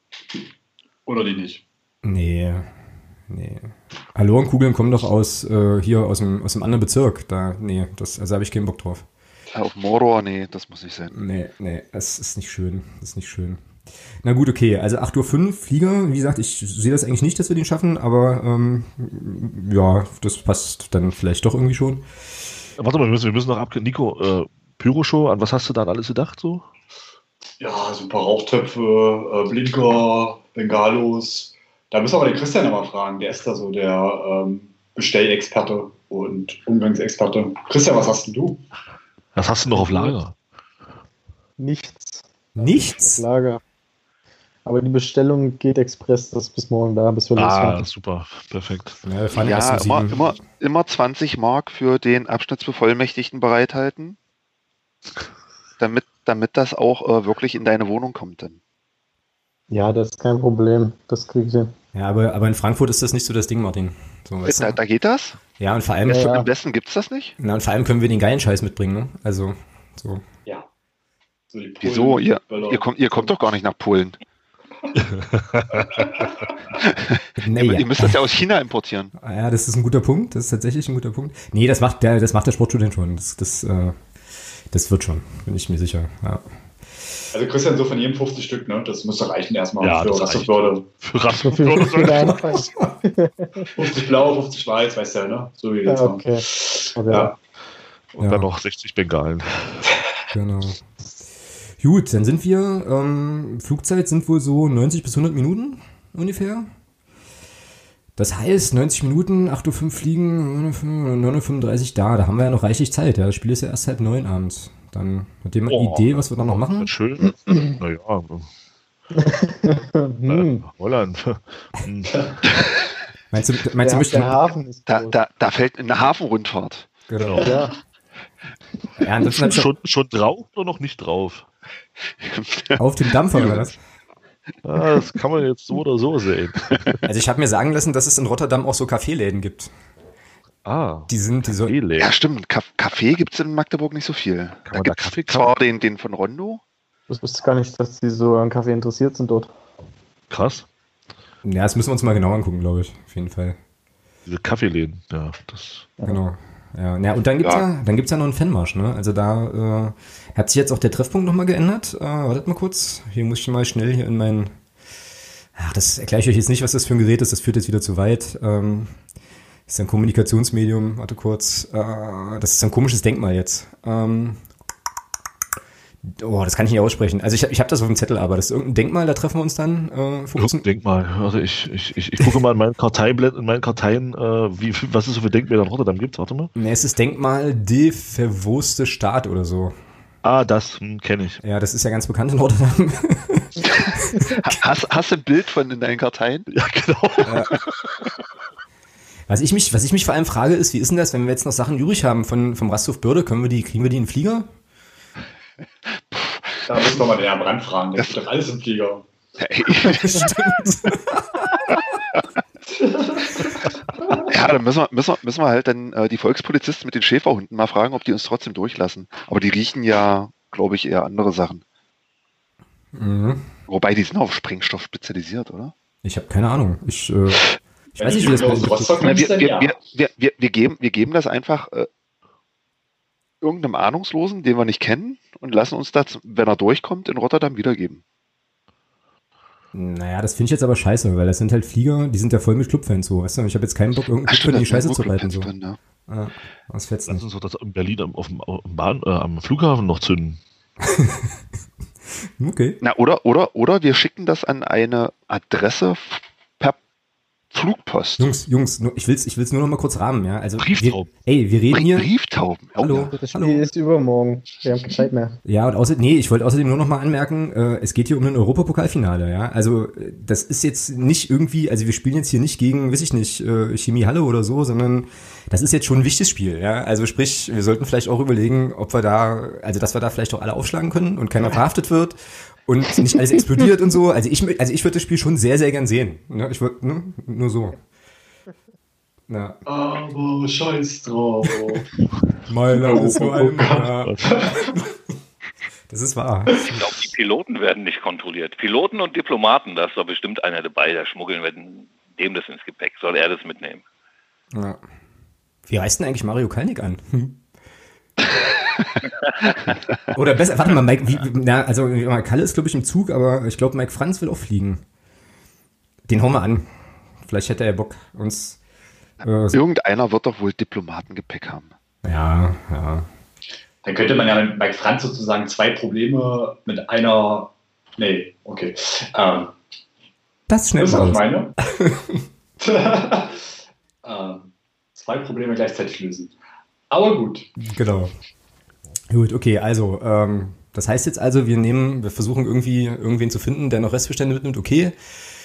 Oder die nicht. Nee, nee. Alorenkugeln kommen doch aus, äh, hier aus dem, aus dem anderen Bezirk. Da, nee, das, also habe ich keinen Bock drauf. Auf Mordor? Nee, das muss nicht sein. Nee, nee, das ist nicht schön. Das ist nicht schön. Na gut, okay, also 8.05 Uhr Flieger. Wie gesagt, ich sehe das eigentlich nicht, dass wir den schaffen, aber ähm, ja, das passt dann vielleicht doch irgendwie schon. Warte mal, wir müssen, wir müssen noch abklären. Nico, äh, Pyroshow, an was hast du da alles gedacht so? Ja, so ein paar Rauchtöpfe, äh, Blinker, Bengalos. Da müssen wir aber den Christian nochmal fragen. Der ist da so der ähm, Bestellexperte und Umgangsexperte. Christian, was hast denn du? Was hast du noch auf Lager? nichts. Nichts? Lager. Aber die Bestellung geht express, das ist bis morgen da, bis wir Ah, losfahren. super, perfekt. Ja, wir fahren erst Ja, immer, immer, immer 20 Mark für den Abschnittsbevollmächtigten bereithalten, damit, damit das auch äh, wirklich in deine Wohnung kommt dann. Ja, das ist kein Problem. Das kriege ich hin. Ja, aber, aber in Frankfurt ist das nicht so das Ding, Martin. So, weißt Da, du? da geht das? Ja, und vor allem, Ja, ja. Im Westen gibt's das nicht? Na, und vor allem können wir den geilen Scheiß mitbringen, ne? Also, so. Ja. So die Wieso? Ihr, ihr, kommt, ihr kommt doch gar nicht nach Polen. (laughs) Nee, Ihr, ja. ihr müsst das ja aus China importieren. ja, das ist ein guter Punkt. Das ist tatsächlich ein guter Punkt. Nee, das macht der, das macht der Sportstudent schon. Das, das, äh, das wird schon, bin ich mir sicher. Ja. Also Christian, so von jedem 50 Stück, ne? Das müsste reichen erstmal Ja, für. Börde. Für Anfang. (laughs) 50 blau, 50 weiß, weißt du ja, ne? So wie Ja, jetzt mal. okay. okay. Ja. Und Ja. dann noch 60 Bengalen. (laughs) Genau. Gut, dann sind wir, ähm, Flugzeit sind wohl so 90 bis 100 Minuten ungefähr. Das heißt, 90 Minuten, 8.05 Uhr fliegen, 9.35 Uhr da. Da haben wir ja noch reichlich Zeit. Ja. Das Spiel ist ja erst halb neun abends. Dann hat jemand eine Oh. Idee, was wir dann noch machen? Schön. naja, (laughs) Hm. äh, Holland. Hm. Meinst du, meinst du, Der, Hafen ist Da, da, da fällt eine Hafenrundfahrt. genau. Ja, Ja, schon, schon drauf oder noch nicht drauf? auf dem Dampfer oder was? Ah, das kann man jetzt so oder so sehen. (laughs) Also ich habe mir sagen lassen, dass es in Rotterdam auch so Kaffeeläden gibt. Ah, Die sind, die so, Kaffeeläden. Ja, stimmt. Kaff- Kaffee gibt's in Magdeburg nicht so viel. Kann Da gibt's Kaffee zwar den, den von Rondo. ich wusste gar nicht, dass die so an Kaffee interessiert sind dort. Krass. ja, das müssen wir uns mal genau angucken, glaube ich. Auf jeden Fall. Diese Kaffeeläden, ja. Das Genau. Ja, ja, und dann gibt's ja, Ja. dann gibt's ja noch einen Fanmarsch, ne? Also da äh, hat sich jetzt auch der Treffpunkt nochmal geändert. Äh, wartet mal kurz. Hier muss ich mal schnell hier in mein. Ach, das erkläre ich euch jetzt nicht, was das für ein Gerät ist, das führt jetzt wieder zu weit. Ähm, ist ein Kommunikationsmedium, warte kurz. Äh, das ist ein komisches Denkmal jetzt. Ähm, oh, das kann ich nicht aussprechen. Also ich, ich habe das auf dem Zettel, aber das ist irgendein Denkmal, da treffen wir uns dann. Äh, 15, Denk mal, also ich, ich, ich, ich gucke mal in meinen Karteiblät, in meinen Karteien, äh, wie, was es so für Denkmäler in Rotterdam gibt. Warte mal. ne, es ist Denkmal de verwurste Staat oder so. Ah, das hm, kenne ich. Ja, das ist ja ganz bekannt in Rotterdam. (laughs) Hast, hast du ein Bild von in deinen Karteien? Ja, genau. Was ich mich, was ich mich vor allem frage, ist, wie ist denn das, wenn wir jetzt noch Sachen übrig haben von, vom Rasthof Börde, können wir die, kriegen wir die in den Flieger? Da müssen wir mal den Herrn Brand fragen. Der steht doch alles im Flieger. Ja, dann müssen wir, müssen wir, müssen wir halt dann äh, die Volkspolizisten mit den Schäferhunden mal fragen, ob die uns trotzdem durchlassen. Aber die riechen ja, glaube ich, eher andere Sachen. Mhm. Wobei, die sind auf Sprengstoff spezialisiert, oder? Ich habe keine Ahnung. Ich, äh, ich weiß nicht, wie das bei wir, wir, wir, wir, wir, wir, geben, wir geben das einfach äh, irgendeinem Ahnungslosen, den wir nicht kennen, und lassen uns das, wenn er durchkommt, in Rotterdam wiedergeben. Naja, das finde ich jetzt aber scheiße, weil das sind halt Flieger, die sind ja voll mit Clubfans so, weißt du? Ich habe jetzt keinen Bock, irgendeinen Club in die Scheiße zu reiten. So. Drin, ja. Ja, das fetzt Lass uns doch das in Berlin am, auf dem, auf dem Bahn, äh, am Flughafen noch zünden. (laughs) Okay. Na, oder, oder, oder wir schicken das an eine Adresse Flugpost. Jungs, Jungs, ich will's, ich will's nur noch mal kurz rahmen, ja? Also, wir, Brieftauben. ey, wir reden hier. Brieftauben. Oh, Hallo, ja. Das Spiel hallo. ist übermorgen. Wir haben keine Zeit mehr. Ja, und außerdem, nee, ich wollte außerdem nur noch mal anmerken, äh, es geht hier um ein Europapokalfinale, ja. Also äh, das ist jetzt nicht irgendwie, also wir spielen jetzt hier nicht gegen, weiß ich nicht, äh, Chemie Halle oder so, sondern das ist jetzt schon ein wichtiges Spiel, ja. Also sprich, wir sollten vielleicht auch überlegen, ob wir da, also dass wir da vielleicht auch alle aufschlagen können und keiner verhaftet wird und nicht alles explodiert und so. Also ich, also ich würde das Spiel schon sehr, sehr gern sehen. Ne? Ich würde, ne? nur so. Na, Aber scheiß drauf. Mailand ist nur ein, ja. Das ist wahr. Ich glaube, die Piloten werden nicht kontrolliert. Piloten und Diplomaten, da ist doch bestimmt einer dabei, der schmuggeln wird dem das ins Gepäck. Soll er das mitnehmen? Ja. Wie reist denn eigentlich Mario Kalnick an? Hm. (laughs) Oder besser, warte mal, Mike, wie, na, also Kalle ist, glaube ich, im Zug, aber ich glaube, Mike Franz will auch fliegen. Den hauen wir an. Vielleicht hätte er Bock, uns. Äh, so, Irgendeiner wird doch wohl Diplomatengepäck haben. ja, ja. Dann könnte man ja mit Mike Franz sozusagen zwei Probleme mit einer. Nee, okay. Ähm, Das schnell das ist raus. meine. (laughs) (laughs) ähm, zwei Probleme gleichzeitig lösen. Aber gut. Genau. Gut, okay, also, ähm, das heißt jetzt also, wir nehmen, wir versuchen irgendwie irgendwen zu finden, der noch Restbestände mitnimmt, okay.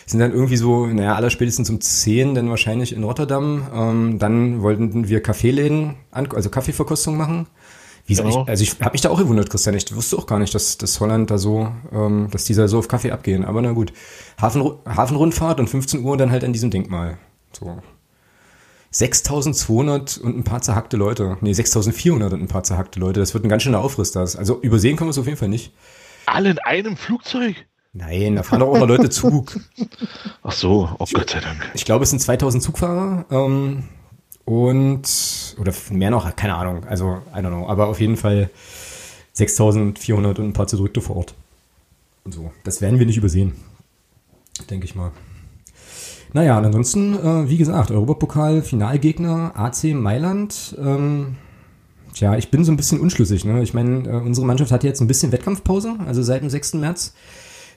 Sind dann irgendwie so, naja, allerspätestens um 10, dann wahrscheinlich in Rotterdam. Ähm, dann wollten wir Kaffeeläden, also Kaffeeverkostung machen. Wie Genau. ich, also ich habe mich da auch gewundert, Christian. Ich wusste auch gar nicht, dass, dass Holland da so, ähm, dass die da so auf Kaffee abgehen. Aber na gut. Hafen, Hafenrundfahrt und 15 Uhr dann halt an diesem Denkmal. So. 6200 und ein paar zerhackte Leute. Nee, 6400 und ein paar zerhackte Leute. Das wird ein ganz schöner Aufriss das. Also übersehen können wir es auf jeden Fall nicht. Alle in einem Flugzeug? Nein, da fahren doch auch noch Leute Zug. Ach so, oh Gott sei Dank. Ich glaube, es sind 2000 Zugfahrer ähm, und oder mehr noch, keine Ahnung. Also, I don't know. Aber auf jeden Fall 6400 und ein paar zerdrückte vor Ort. Und so. Das werden wir nicht übersehen. Denke ich mal. Naja, und ansonsten, äh, wie gesagt, Europapokal, Finalgegner, AC Mailand. Ähm, tja, ich bin so ein bisschen unschlüssig. Ne? Ich meine, äh, unsere Mannschaft hat jetzt ein bisschen Wettkampfpause, also seit dem 6. März.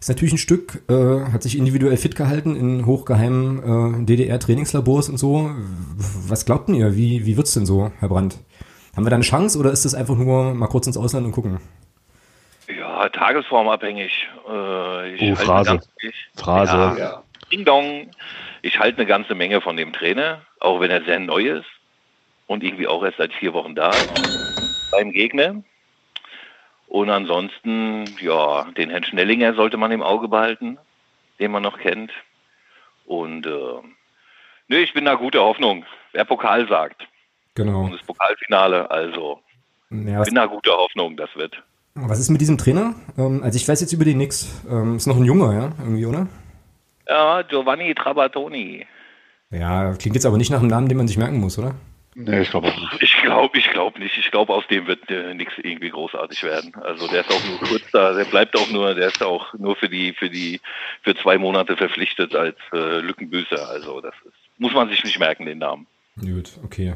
Ist natürlich ein Stück, äh, hat sich individuell fit gehalten in hochgeheimen äh, DDR-Trainingslabors und so. Was glaubt denn ihr? Wie, wie wird's denn so, Herr Brandt? Haben wir da eine Chance oder ist das einfach nur mal kurz ins Ausland und gucken? Ja, tagesformabhängig. Äh, ich Oh, Phrase. Phrase. Ja, Ja. Ding Dong. Ich halte eine ganze Menge von dem Trainer, auch wenn er sehr neu ist und irgendwie auch erst seit vier Wochen da ist beim Gegner. Und ansonsten, ja, den Herrn Schnellinger sollte man im Auge behalten, den man noch kennt. Und äh, nee, ich bin da guter Hoffnung, wer Pokal sagt. Genau. Und das Pokalfinale, also Ja, bin da guter Hoffnung, das wird. was ist mit diesem Trainer? Ähm, also ich weiß jetzt über den nix. Ähm, ist noch ein Junger, ja? Irgendwie, oder? Ja, Giovanni Trabatoni. Ja, klingt jetzt aber nicht nach einem Namen, den man sich merken muss, oder? Nee, ich glaube auch nicht. Ich glaube ich glaub nicht. Ich glaube, aus dem wird äh, nichts irgendwie großartig werden. Also der ist auch nur kurz da, der bleibt auch nur, der ist auch nur für die, für die, für zwei Monate verpflichtet als äh, Lückenbüßer. Also das ist, muss man sich nicht merken, den Namen. Gut, okay.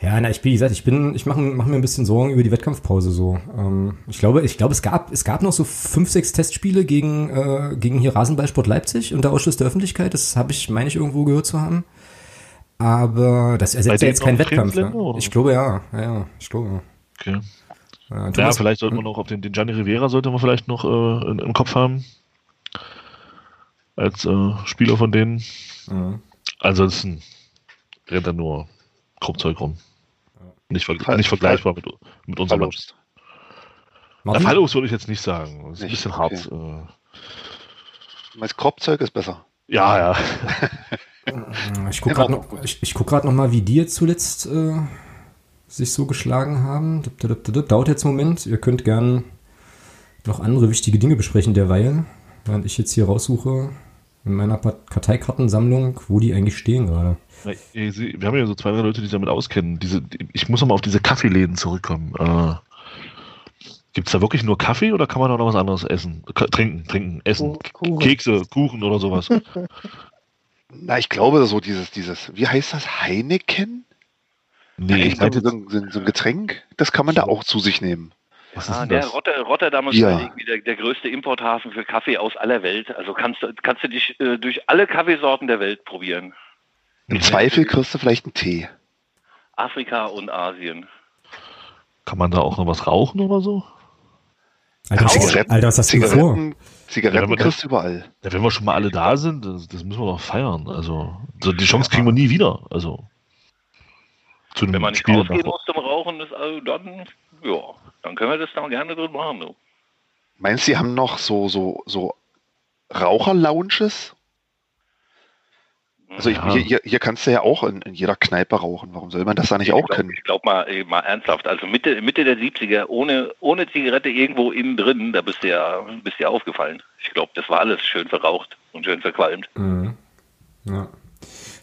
Ja, na, ich bin, wie gesagt, ich bin, ich mache mach mir ein bisschen Sorgen über die Wettkampfpause so. Ähm, ich glaube, ich glaube, es gab, es gab noch so fünf, sechs Testspiele gegen, äh, gegen hier Rasenballsport Leipzig unter Ausschluss der Öffentlichkeit. Das habe ich, meine ich, irgendwo gehört zu haben. Aber das ersetzt ja denen jetzt keinen Wettkampf. Ne? Ich glaube ja, ja, ja, ich glaube. Okay. Ja, Ja, vielleicht sollte man noch auf den, den Gianni Rivera sollte man vielleicht noch äh, in, im Kopf haben. Als äh, Spieler von denen. Ja. Ansonsten rennt er nur Kruppzeug rum. Nicht, ver Fall- nicht vergleichbar mit, mit unserem. Ja, Martin? Falllos würde ich jetzt nicht sagen. Das ist ein Nicht, bisschen okay. hart. Äh, Mein Kropfzeug ist besser. ja, ja. (laughs) Ich gucke gerade noch, ich, ich guck grad noch mal, wie die jetzt zuletzt äh, sich so geschlagen haben. Dup, dup, dup, dup. Dauert jetzt einen Moment. Ihr könnt gern noch andere wichtige Dinge besprechen derweil, während ich jetzt hier raussuche in meiner Karteikartensammlung, wo die eigentlich stehen gerade. Wir haben ja so zwei, drei Leute, die sich damit auskennen. Diese, die- ich muss noch mal auf diese Kaffeeläden zurückkommen. Äh, Gibt es da wirklich nur Kaffee oder kann man auch noch was anderes essen? K trinken, trinken, essen. Kuchen. Kekse, Kuchen oder sowas. (laughs) Na, ich glaube, so dieses, dieses, wie heißt das? Heineken? Nee, ich meinte, so, so ein Getränk, das kann man da auch zu sich nehmen. Was Ah, ist denn der das? Rotter, Rotterdam ist Ja. der, der größte Importhafen für Kaffee aus aller Welt. Also kannst, du- kannst du dich äh, durch alle Kaffeesorten der Welt probieren. Im Zweifel kriegst du vielleicht einen Tee. Afrika und Asien. Kann man da auch noch was rauchen oder so? Alter, was, Zigaretten, Alter, was hast du vor? Zigaretten, Zigaretten Ja, kriegst du überall. Ja, wenn wir schon mal alle da sind, das, das müssen wir doch feiern. Also, so die Chance kriegen wir nie wieder. Also, Wenn man nicht Spiel rausgehen nach- muss zum Rauchen, ist, also dann, ja, dann können wir das dann gerne drin machen. Du. Meinst du, die haben noch so, so, so Raucher-Lounges? Also ich, Ja. hier, hier, hier kannst du ja auch in, in jeder Kneipe rauchen. Warum soll man das da nicht auch ich glaub, können? Ich glaube mal, mal ernsthaft, also Mitte, Mitte der 70er, ohne, ohne Zigarette irgendwo innen drin, da bist du ja, bist du ja aufgefallen. Ich glaube, das war alles schön verraucht und schön verqualmt. Mhm. Ja.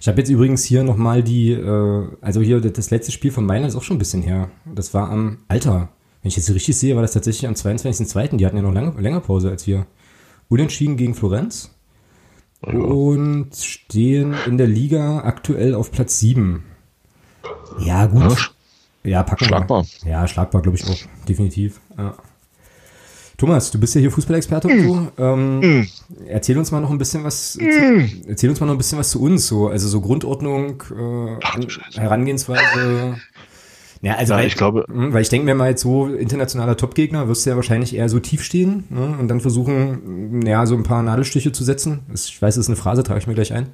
Ich habe jetzt übrigens hier nochmal die, äh, also hier das letzte Spiel von Mailand ist auch schon ein bisschen her. Das war am, Alter, wenn ich jetzt richtig sehe, war das tatsächlich am 22.02. Die hatten ja noch lange, länger Pause als wir. Unentschieden gegen Florenz und stehen in der Liga aktuell auf Platz 7. Ja, gut. Ja, Ja, packen Schlagbar. wir. Ja, schlagbar, glaube ich auch. Definitiv. Ja. Thomas, du bist ja hier Fußballexperte und so. Ähm, Erzähl uns mal noch ein bisschen was. Erzähl, erzähl uns mal noch ein bisschen was zu uns. So, also so Grundordnung, äh, Ach. Herangehensweise. Ja, also Ja, weil, ich glaube- mh, weil ich denke mir mal jetzt so internationaler Topgegner wirst du ja wahrscheinlich eher so tief stehen ne, und dann versuchen, mh, ja, so ein paar Nadelstiche zu setzen. Ich weiß, das ist eine Phrase, trage ich mir gleich ein.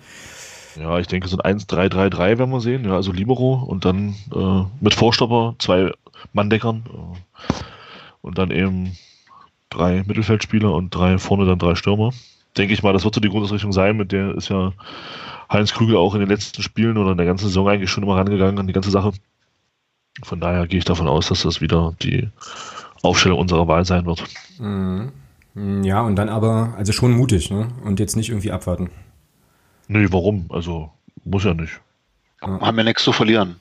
Ja, ich denke, so ein 1-3-3-3 werden wir sehen. Ja, also Libero und dann äh, mit Vorstopper, zwei Manndeckern äh, und dann eben drei Mittelfeldspieler und drei vorne dann drei Stürmer. Denke ich mal, das wird so die Grundausrichtung sein, mit der ist ja Heinz Krügel auch in den letzten Spielen oder in der ganzen Saison eigentlich schon immer rangegangen an die ganze Sache. Von daher gehe ich davon aus, dass das wieder die Aufstellung unserer Wahl sein wird. Mhm. Ja, und dann aber, also schon mutig, ne? Und jetzt nicht irgendwie abwarten. Nö, warum? Also, muss ja nicht. Haben wir nichts zu verlieren.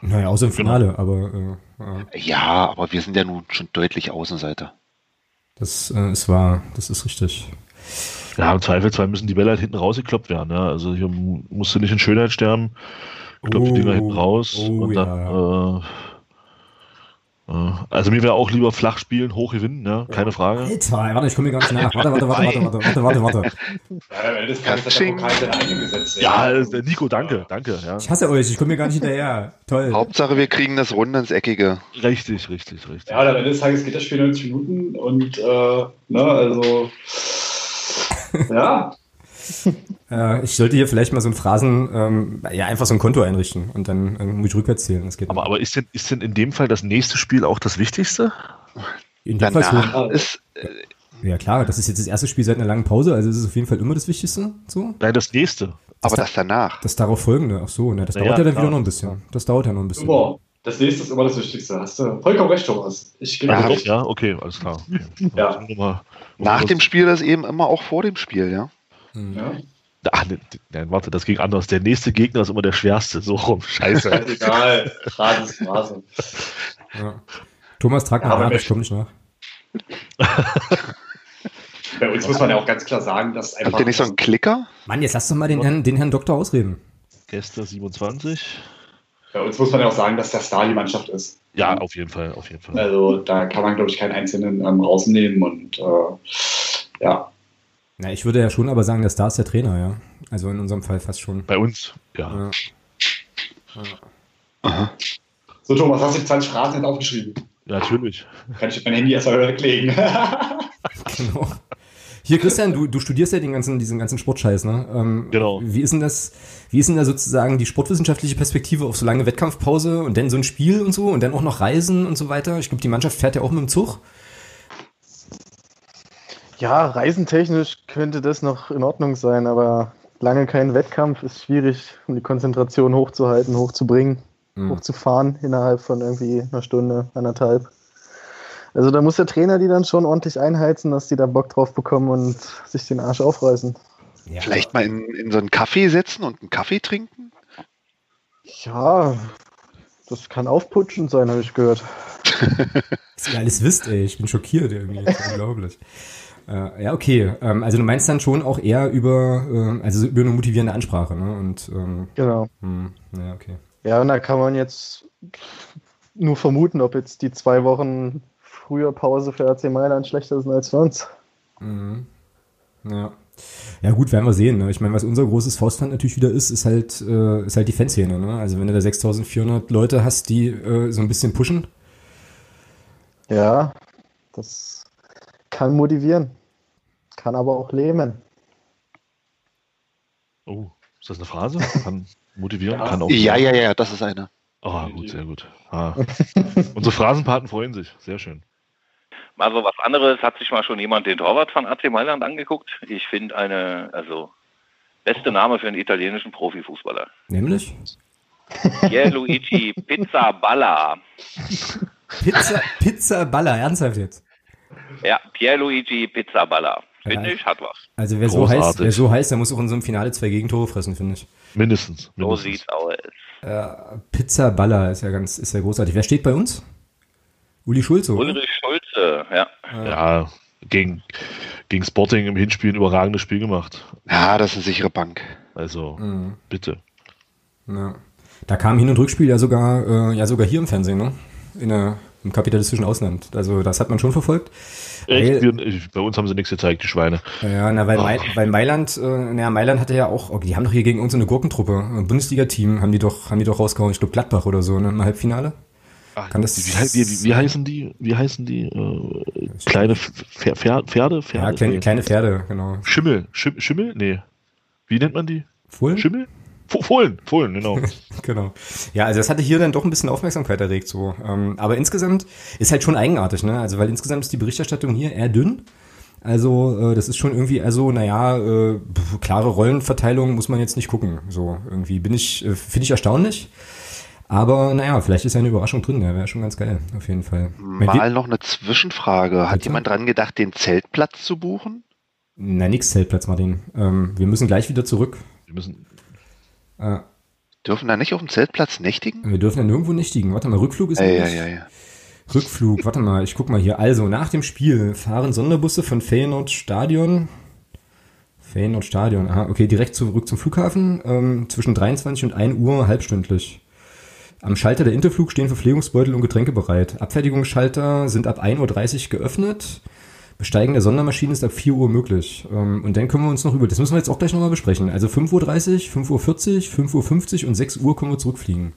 Naja, außer im Finale, aber äh, ja, Ja, aber wir sind ja nun schon deutlich Außenseiter. Das äh, ist wahr, das ist richtig. Ja, im Zweifelsfall müssen die Bälle halt hinten rausgekloppt werden. Ja? Also hier mu- musst du nicht in Schönheit sterben. Kloppt die Dinger hinten raus. oh und dann, äh, äh, also mir wäre auch lieber flach spielen, hoch gewinnen, ja, keine Frage. Alter, warte, ich komme mir gar nicht nach. Warte, warte, warte, warte, warte, warte, warte, warte. Ja, äh, Nico, danke, danke. Ja. Ich hasse euch, ich komme mir gar nicht hinterher. Toll. Hauptsache, wir kriegen das Runde ins Eckige. Richtig, richtig, richtig. Ja, am Ende des Tages geht das Spiel 90 Minuten und, äh, ne, also, ja, (laughs) Äh, ich sollte hier vielleicht mal so ein Phrasen, ähm, ja, einfach so ein Konto einrichten und dann äh, muss ich rückwärts zählen. Das geht Aber, nicht. aber ist, denn, ist denn in dem Fall das nächste Spiel auch das Wichtigste? In dem Fall Danach schon. ist, Ja klar, das ist jetzt das erste Spiel seit einer langen Pause, also es ist auf jeden Fall immer das Wichtigste. So. Nein, das nächste. aber das danach. Das darauf folgende, ach so, ne, das Na dauert ja, ja, dann klar. wieder noch ein bisschen. Das dauert ja noch ein bisschen. super. Das nächste ist immer das Wichtigste. Hast du vollkommen recht, Thomas. Ich gebe Ja, ja, okay, alles klar. Okay. Ja. Nach dem Spiel ist eben immer auch vor dem Spiel, ja. Hm. Ja. Ach, ne, nein, warte, das ging anders. Der nächste Gegner ist immer der schwerste. So rum. Scheiße. Egal, Rasenstraße. Ja. Thomas, trag mal nach, wir- ich komme nicht nach. (laughs) Bei uns muss man ja auch ganz klar sagen, dass einfach. Habt ihr nicht so einen Klicker? Mann, jetzt lass doch mal den Herrn, den Herrn Doktor ausreden. Gäste 27. Bei uns muss man ja auch sagen, dass der Star die Mannschaft ist. Ja, auf jeden Fall, auf jeden Fall. Also da kann man, glaube ich, keinen einzelnen ähm, rausnehmen und äh, ja. Na, ich würde ja schon aber sagen, der Star ist der Trainer, ja. Also in unserem Fall fast schon. Bei uns, ja. Ja. So, Thomas, hast du die 20 Phrasen jetzt aufgeschrieben? Natürlich. Kann ich mein Handy erstmal weglegen. (laughs) (laughs) Genau. Hier, Christian, du, du studierst ja den ganzen, diesen ganzen Sportscheiß, ne? Ähm, Genau. Wie ist denn das, wie ist denn da sozusagen die sportwissenschaftliche Perspektive auf so lange Wettkampfpause und dann so ein Spiel und so und dann auch noch Reisen und so weiter? Ich glaube, die Mannschaft fährt ja auch mit dem Zug. Ja, reisentechnisch könnte das noch in Ordnung sein, aber lange kein Wettkampf ist schwierig, um die Konzentration hochzuhalten, hochzubringen, Mhm. hochzufahren innerhalb von irgendwie einer Stunde, anderthalb. Also da muss der Trainer die dann schon ordentlich einheizen, dass die da Bock drauf bekommen und sich den Arsch aufreißen. Ja, Vielleicht mal in, in so einen Kaffee setzen und einen Kaffee trinken? Ja, das kann aufputschend sein, habe ich gehört. (laughs) Was ihr alles wisst, ey. Ich bin schockiert irgendwie. Das ist (laughs) unglaublich. Äh, ja, okay. Ähm, also du meinst dann schon auch eher über, ähm, also so über eine motivierende Ansprache, ne? Und ähm, Genau. hm, ja, okay. Ja, und da kann man jetzt nur vermuten, ob jetzt die zwei Wochen früher Pause für AC Mailand schlechter sind als für uns. Mhm. Ja. Ja gut, werden wir sehen. Ne? Ich meine, was unser großes Faustpfand natürlich wieder ist, ist halt, äh, ist halt die Fanszene. Ne? Also wenn du da 6.400 Leute hast, die äh, so ein bisschen pushen, Ja, das kann motivieren, kann aber auch lähmen. Oh, ist das eine Phrase? Kann motivieren, Ja. kann auch. Ja, ja, ja, das ist eine. Oh, gut, sehr gut. Ah. (laughs) Unsere Phrasenpaten freuen sich. Sehr schön. Also was anderes, hat sich mal schon jemand den Torwart von AC Mailand angeguckt? Ich finde eine, also beste Name für einen italienischen Profifußballer. nämlich Pierluigi (laughs) Pizzaballa. Pizza, Pizza Baller, ernsthaft jetzt. Ja, Pierluigi Pizzaballa. Finde Ja. ich, hat was. Also wer so heißt, wer so heißt, der muss auch in so einem Finale zwei Gegentore fressen, finde ich. Mindestens. So mindestens. sieht's aus. Äh, Pizza Baller ist ja ganz, ist ja großartig. Wer steht bei uns? Uli Schulze. oder? Ulrich Schulze, ja. Ja, gegen, gegen Sporting im Hinspiel ein überragendes Spiel gemacht. Ja, das ist eine sichere Bank. Also, Mhm. bitte. Ja. Da kam Hin- und Rückspiel ja sogar, äh, ja sogar hier im Fernsehen, ne? In der, Im kapitalistischen Ausland. Also das hat man schon verfolgt. Echt? Weil- bei uns haben sie nichts gezeigt, die Schweine. Ja, na, weil. Mai, weil Mailand, äh, naja, Mailand hatte ja auch, okay, die haben doch hier gegen uns eine Gurkentruppe, ein Bundesliga-Team, haben die doch, haben die doch rausgehauen, ich glaube Gladbach oder so, ne, im Halbfinale. Ach, Kann das- wie, wie, wie, wie heißen die? Wie heißen die? Äh, kleine Pfer- Pfer- Pferde? Pferde? Ja, kleine, kleine Pferde, genau. Schimmel. Schim, Schimmel? Nee. Wie nennt man die? Fohlen? Schimmel? Fo- Fohlen, Fohlen, genau. (laughs) Genau. Ja, also das hatte hier dann doch ein bisschen Aufmerksamkeit erregt, so. Ähm, aber insgesamt ist halt schon eigenartig, ne? Also weil insgesamt ist die Berichterstattung hier eher dünn. Also äh, das ist schon irgendwie, also naja, äh, klare Rollenverteilung muss man jetzt nicht gucken. So irgendwie bin ich, äh, finde ich erstaunlich. Aber naja, vielleicht ist ja eine Überraschung drin, der wäre schon ganz geil, auf jeden Fall. Mal noch eine Zwischenfrage. Hat jemand dran gedacht, den Zeltplatz zu buchen? Na, nix Zeltplatz, Martin. Ähm, wir müssen gleich wieder zurück. Wir müssen. Äh, Dürfen da nicht auf dem Zeltplatz nächtigen? wir dürfen ja nirgendwo nichtigen. Warte mal, Rückflug ist Ja, ja, ja, ja. Rückflug, warte mal, ich guck mal hier. Also, nach dem Spiel fahren Sonderbusse von Feyenoord Stadion. Feyenoord Stadion, aha, okay, direkt zurück zum Flughafen, ähm, zwischen 23 und 1 Uhr halbstündlich. Am Schalter der Interflug stehen Verpflegungsbeutel und Getränke bereit. Abfertigungsschalter sind ab 1.30 Uhr geöffnet. Besteigen der Sondermaschine ist ab 4 Uhr möglich. Ähm, und dann können wir uns noch über, das müssen wir jetzt auch gleich nochmal besprechen. Also 5.30 Uhr, 5.40 Uhr, 5.50 Uhr und 6 Uhr können wir zurückfliegen.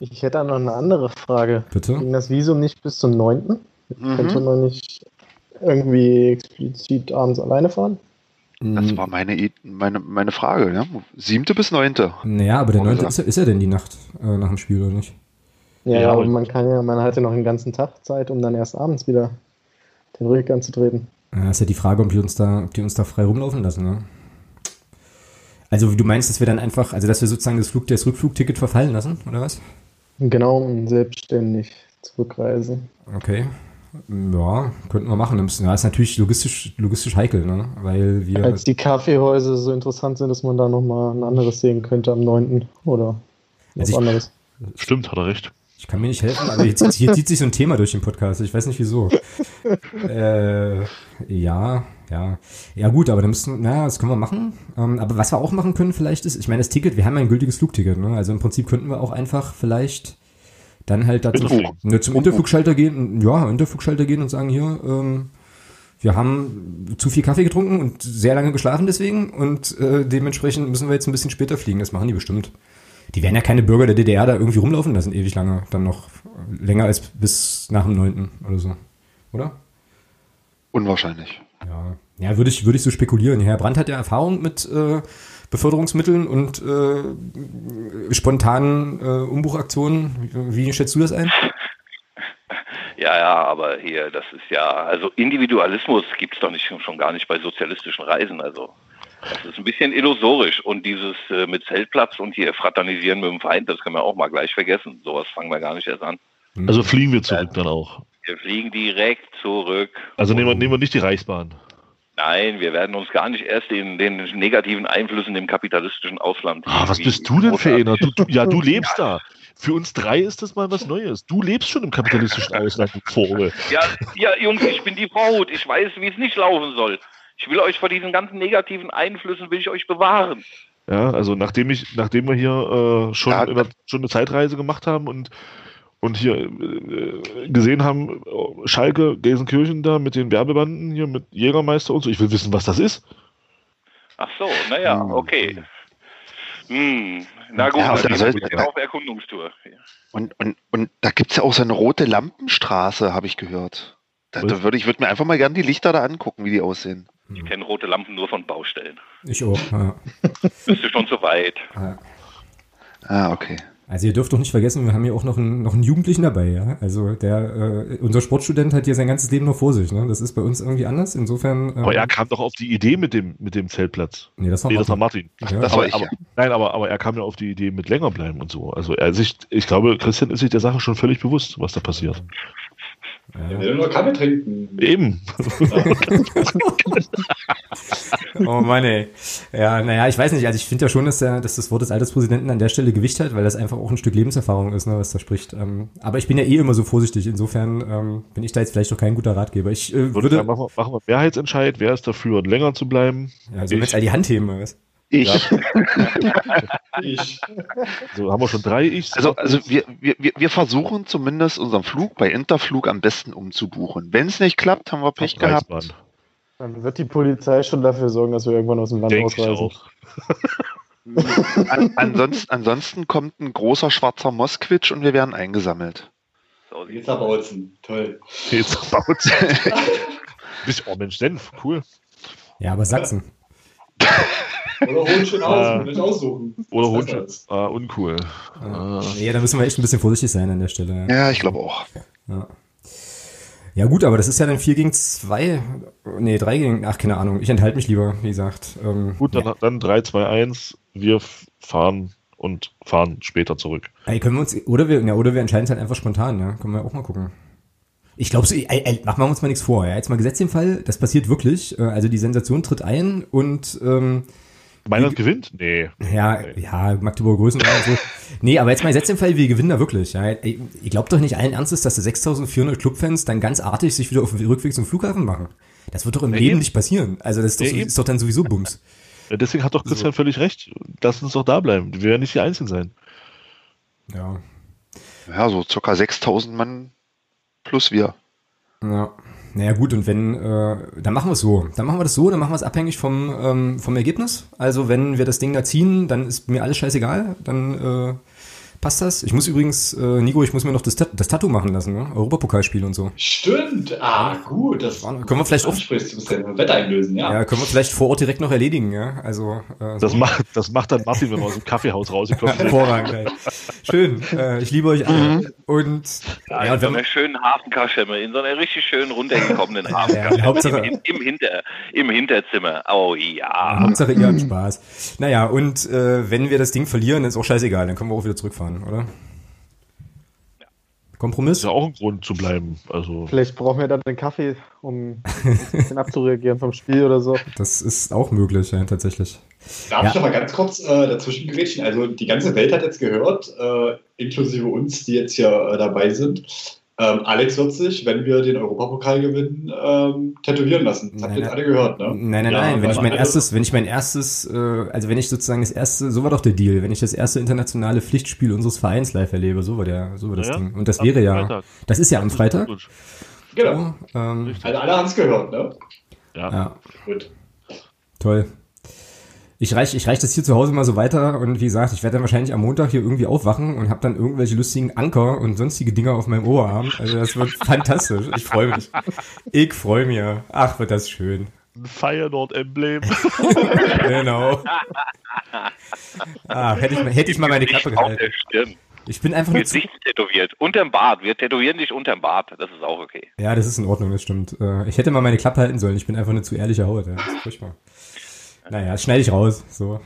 Ich hätte da noch eine andere Frage. Bitte? Ging das Visum nicht bis zum 9.? Mhm. Könnte man nicht irgendwie explizit abends alleine fahren? Das war meine, I- meine, meine Frage. Ja? Siebte bis neunte. Naja, aber der 9. Ist, ist er denn die Nacht äh, nach dem Spiel oder nicht? Ja, Ja, aber aber- man kann ja, man hat ja noch den ganzen Tag Zeit, um dann erst abends wieder den Rücken anzutreten. Ja, ist ja die Frage, ob die uns da, ob die uns da frei rumlaufen lassen, ne? Also du meinst, dass wir dann einfach, also dass wir sozusagen das, Flug, das Rückflugticket verfallen lassen, oder was? Genau, um selbstständig zurückreisen. Okay. Ja, könnten wir machen. Das ist natürlich logistisch, logistisch heikel, ne? weil wir. Als die Kaffeehäuser so interessant sind, dass man da nochmal ein anderes sehen könnte am 9. oder was Also ich- anderes. Stimmt, hat er recht. Ich kann mir nicht helfen, aber jetzt, hier zieht sich so ein Thema durch den Podcast. Ich weiß nicht wieso. äh, ja, ja. Ja gut, aber dann müssen, na, das können wir machen. Ähm, aber was wir auch machen können vielleicht ist, ich meine, das Ticket, wir haben ja ein gültiges Flugticket, ne? Also im Prinzip könnten wir auch einfach vielleicht dann halt dazu ne, zum Interflugschalter gehen, ja, Interflugschalter gehen und sagen hier, ähm, wir haben zu viel Kaffee getrunken und sehr lange geschlafen deswegen und äh, dementsprechend müssen wir jetzt ein bisschen später fliegen. Das machen die bestimmt. Die werden ja keine Bürger der DDR da irgendwie rumlaufen lassen, ewig lange. Dann noch länger als bis nach dem 9. oder so. Oder? Unwahrscheinlich. Ja, ja würde ich, würde ich so spekulieren. Herr Brandt hat ja Erfahrung mit äh, Beförderungsmitteln und äh, spontanen äh, Umbuchaktionen. Wie, wie schätzt du das ein? Ja, ja, aber hier, das ist ja, also Individualismus gibt es doch nicht schon gar nicht bei sozialistischen Reisen. Also das ist ein bisschen illusorisch. Und dieses äh, mit Zeltplatz und hier fraternisieren mit dem Feind, das können wir auch mal gleich vergessen. Sowas fangen wir gar nicht erst an. Also fliegen wir zurück dann auch. Wir fliegen direkt zurück. Also nehmen wir, nehmen wir nicht die Reichsbahn. Nein, wir werden uns gar nicht erst in den negativen Einflüssen im kapitalistischen Ausland. Ah, was bist du denn für einer? Du, du, ja, du lebst da. Für uns drei ist das mal was Neues. Du lebst schon im kapitalistischen Ausland, Vogel. Ja, ja, Jungs, ich bin die Braut. Ich weiß, wie es nicht laufen soll. Ich will euch vor diesen ganzen negativen Einflüssen, will ich euch bewahren. Ja, also nachdem ich, nachdem wir hier äh, schon, Ja. der, schon eine Zeitreise gemacht haben und, und hier äh, gesehen haben, Schalke, Gelsenkirchen da mit den Werbebanden hier mit Jägermeister und so, ich will wissen, was das ist. Ach so, naja, Hm. okay. Hm, na gut, Ja, aber dann da soll- gehen wir auf Erkundungstour. Und, und, und da gibt es ja auch so eine rote Lampenstraße, habe ich gehört. Da, da würde ich würd mir einfach mal gerne die Lichter da angucken, wie die aussehen. Ich kenne rote Lampen nur von Baustellen. Ich auch. Ja. (laughs) Bist du schon zu weit? Ah, okay. Also ihr dürft doch nicht vergessen, wir haben hier auch noch einen, noch einen Jugendlichen dabei, ja. Also der, äh, unser Sportstudent hat hier sein ganzes Leben noch vor sich, ne? Das ist bei uns irgendwie anders. Insofern. Aber ähm, er kam doch auf die Idee mit dem, mit dem Zeltplatz. nee, das war Nee, das war Martin. Martin. Ja, Das aber, war ich, aber, ja. Nein, aber, aber er kam ja auf die Idee mit länger bleiben und so. Also er sich, ich glaube, Christian ist sich der Sache schon völlig bewusst, was da passiert. Ich will nur Kaffee trinken. Eben. (laughs) Oh Mann, ey. Ja, naja, ich weiß nicht. Also ich finde ja schon, dass, der, dass das Wort des Alterspräsidenten an der Stelle Gewicht hat, weil das einfach auch ein Stück Lebenserfahrung ist, ne, was da spricht. Ähm, aber ich bin ja eh immer so vorsichtig. Insofern ähm, bin ich da jetzt vielleicht doch kein guter Ratgeber. Ich äh, Würde würde, sagen, machen, wir, machen wir Mehrheitsentscheid. Wer ist dafür, länger zu bleiben? ja, so jetzt all die Hand heben, oder was? (laughs) Ich. Ich. So haben wir schon drei Ichs. Also, also wir, wir, wir wir versuchen zumindest unseren Flug bei Interflug am besten umzubuchen. Wenn es nicht klappt, haben wir Pech gehabt. Dann wird die Polizei schon dafür sorgen, dass wir irgendwann aus dem Land Denke ich ausreisen. auch. (laughs) An, ansonsten, ansonsten kommt ein großer schwarzer Mosquitsch und wir werden eingesammelt. So Jetzt aber Bautzen. Toll. Jetzt baut (laughs) Bist oh Mensch, Senf, cool. Ja, aber Sachsen. (laughs) Oder Hohenschönhausen, Ah. will ich aussuchen. Oder Hund. ist Ah, uncool. Ah. Ja, da müssen wir echt ein bisschen vorsichtig sein an der Stelle. Ja, ich glaube auch. Ja. Ja gut, aber das ist ja dann 4 gegen 2. Nee, 3 gegen, ach, keine Ahnung. Ich enthalte mich lieber, wie gesagt. Ähm, Gut, dann, dann 3, 2, 1. Wir fahren und fahren später zurück. Ey, können wir uns, oder wir, ja, oder wir entscheiden es halt einfach spontan, ja. Können wir auch mal gucken. Ich glaube, so, ey, ey, machen wir uns mal nichts vor, ja. Jetzt mal gesetzt den Fall, das passiert wirklich. Äh, Also die Sensation tritt ein und ähm, Mailand gewinnt? Nee. ja, ja, Magdeburg Größen und so. Nee, aber jetzt mal gesetzt den Fall, wir gewinnen da wirklich. Ja. Ihr glaubt doch nicht allen Ernstes, dass die 6400 Clubfans dann ganz artig sich wieder auf den Rückweg zum Flughafen machen. Das wird doch im Ja, Leben eben. nicht passieren. Also das ist doch, Ja, so, ist doch dann sowieso Bums. (laughs) Ja, Deswegen hat doch Christian völlig recht. Lass uns doch da bleiben. Wir werden nicht die Einzigen sein. Ja. Ja, so circa 6000 Mann plus wir. Ja. Naja gut, und wenn, äh, dann machen wir es so. Dann machen wir das so, dann machen wir es abhängig vom, ähm, vom Ergebnis. Also wenn wir das Ding da ziehen, dann ist mir alles scheißegal. Dann äh, passt das. Ich muss übrigens, äh, Nico, ich muss mir noch das, Tat- das Tattoo machen lassen, ne? Europapokalspiel und so. Stimmt. Ah, gut. Das Können wir vielleicht auch-. Du musst ja Wetter einlösen, ja. Ja, können wir vielleicht vor Ort direkt noch erledigen, ja? Also, äh, Das, so. macht, das macht dann Martin, wenn wir aus dem Kaffeehaus rausgekommen sind. hervorragend. ey. Schön. Äh, ich liebe euch alle. Und, Ja, ja, in und so einer schönen Hafenkaschemme, in so einer richtig schön runtergekommenen Ja, Hafenkaschemme. Hauptsache- Im, im, Hinter, Im Hinterzimmer. Oh ja. Hauptsache ihr habt Spaß. Naja, und äh, wenn wir das Ding verlieren, ist auch scheißegal, dann können wir auch wieder zurückfahren, oder? Kompromiss? Ist ja auch ein Grund zu bleiben. Also, Vielleicht brauchen wir dann den Kaffee, um ein bisschen abzureagieren vom Spiel oder so. Das ist auch möglich, ja, tatsächlich. Darf Ja. ich noch mal ganz kurz äh, dazwischen gerätschen? Also die ganze Welt hat jetzt gehört, äh, inklusive uns, die jetzt hier äh, dabei sind. Ähm, Alex wird sich, wenn wir den Europapokal gewinnen, ähm, tätowieren lassen. Das habt Nein, ihr jetzt nein. alle gehört, ne? Nein, nein, Ja, nein. Wenn ich mein erstes, wenn ich mein erstes, äh, also wenn ich sozusagen das erste, so war doch der Deal, wenn ich das erste internationale Pflichtspiel unseres Vereins live erlebe, so war der, so war das Ja, Ding. Und das wäre ja, Freitag. das ist ja am Freitag. Gut. Genau. So, ähm, Also alle haben es gehört, ne? Ja. ja, Gut. toll. Ich reich, ich reich das hier zu Hause mal so weiter und wie gesagt, ich werde dann wahrscheinlich am Montag hier irgendwie aufwachen und habe dann irgendwelche lustigen Anker und sonstige Dinger auf meinem Oberarm. Also das wird (laughs) fantastisch. Ich freue mich. Ich freue mich. Ach, wird das schön. Ein Feyenoord-Emblem. (laughs) Genau. Ah, hätte ich, mal- hätte ich mal meine Klappe gehalten. Ich bin einfach nur zu, Gesicht tätowiert. Unterm Bart. Wir tätowieren dich unterm Bart. Das ist auch okay. Ja, das ist in Ordnung, das stimmt. Äh, Ich hätte mal meine Klappe halten sollen. Ich bin einfach eine zu ehrliche Haut. Ja. Das ist furchtbar. Naja, das schneide ich raus. So.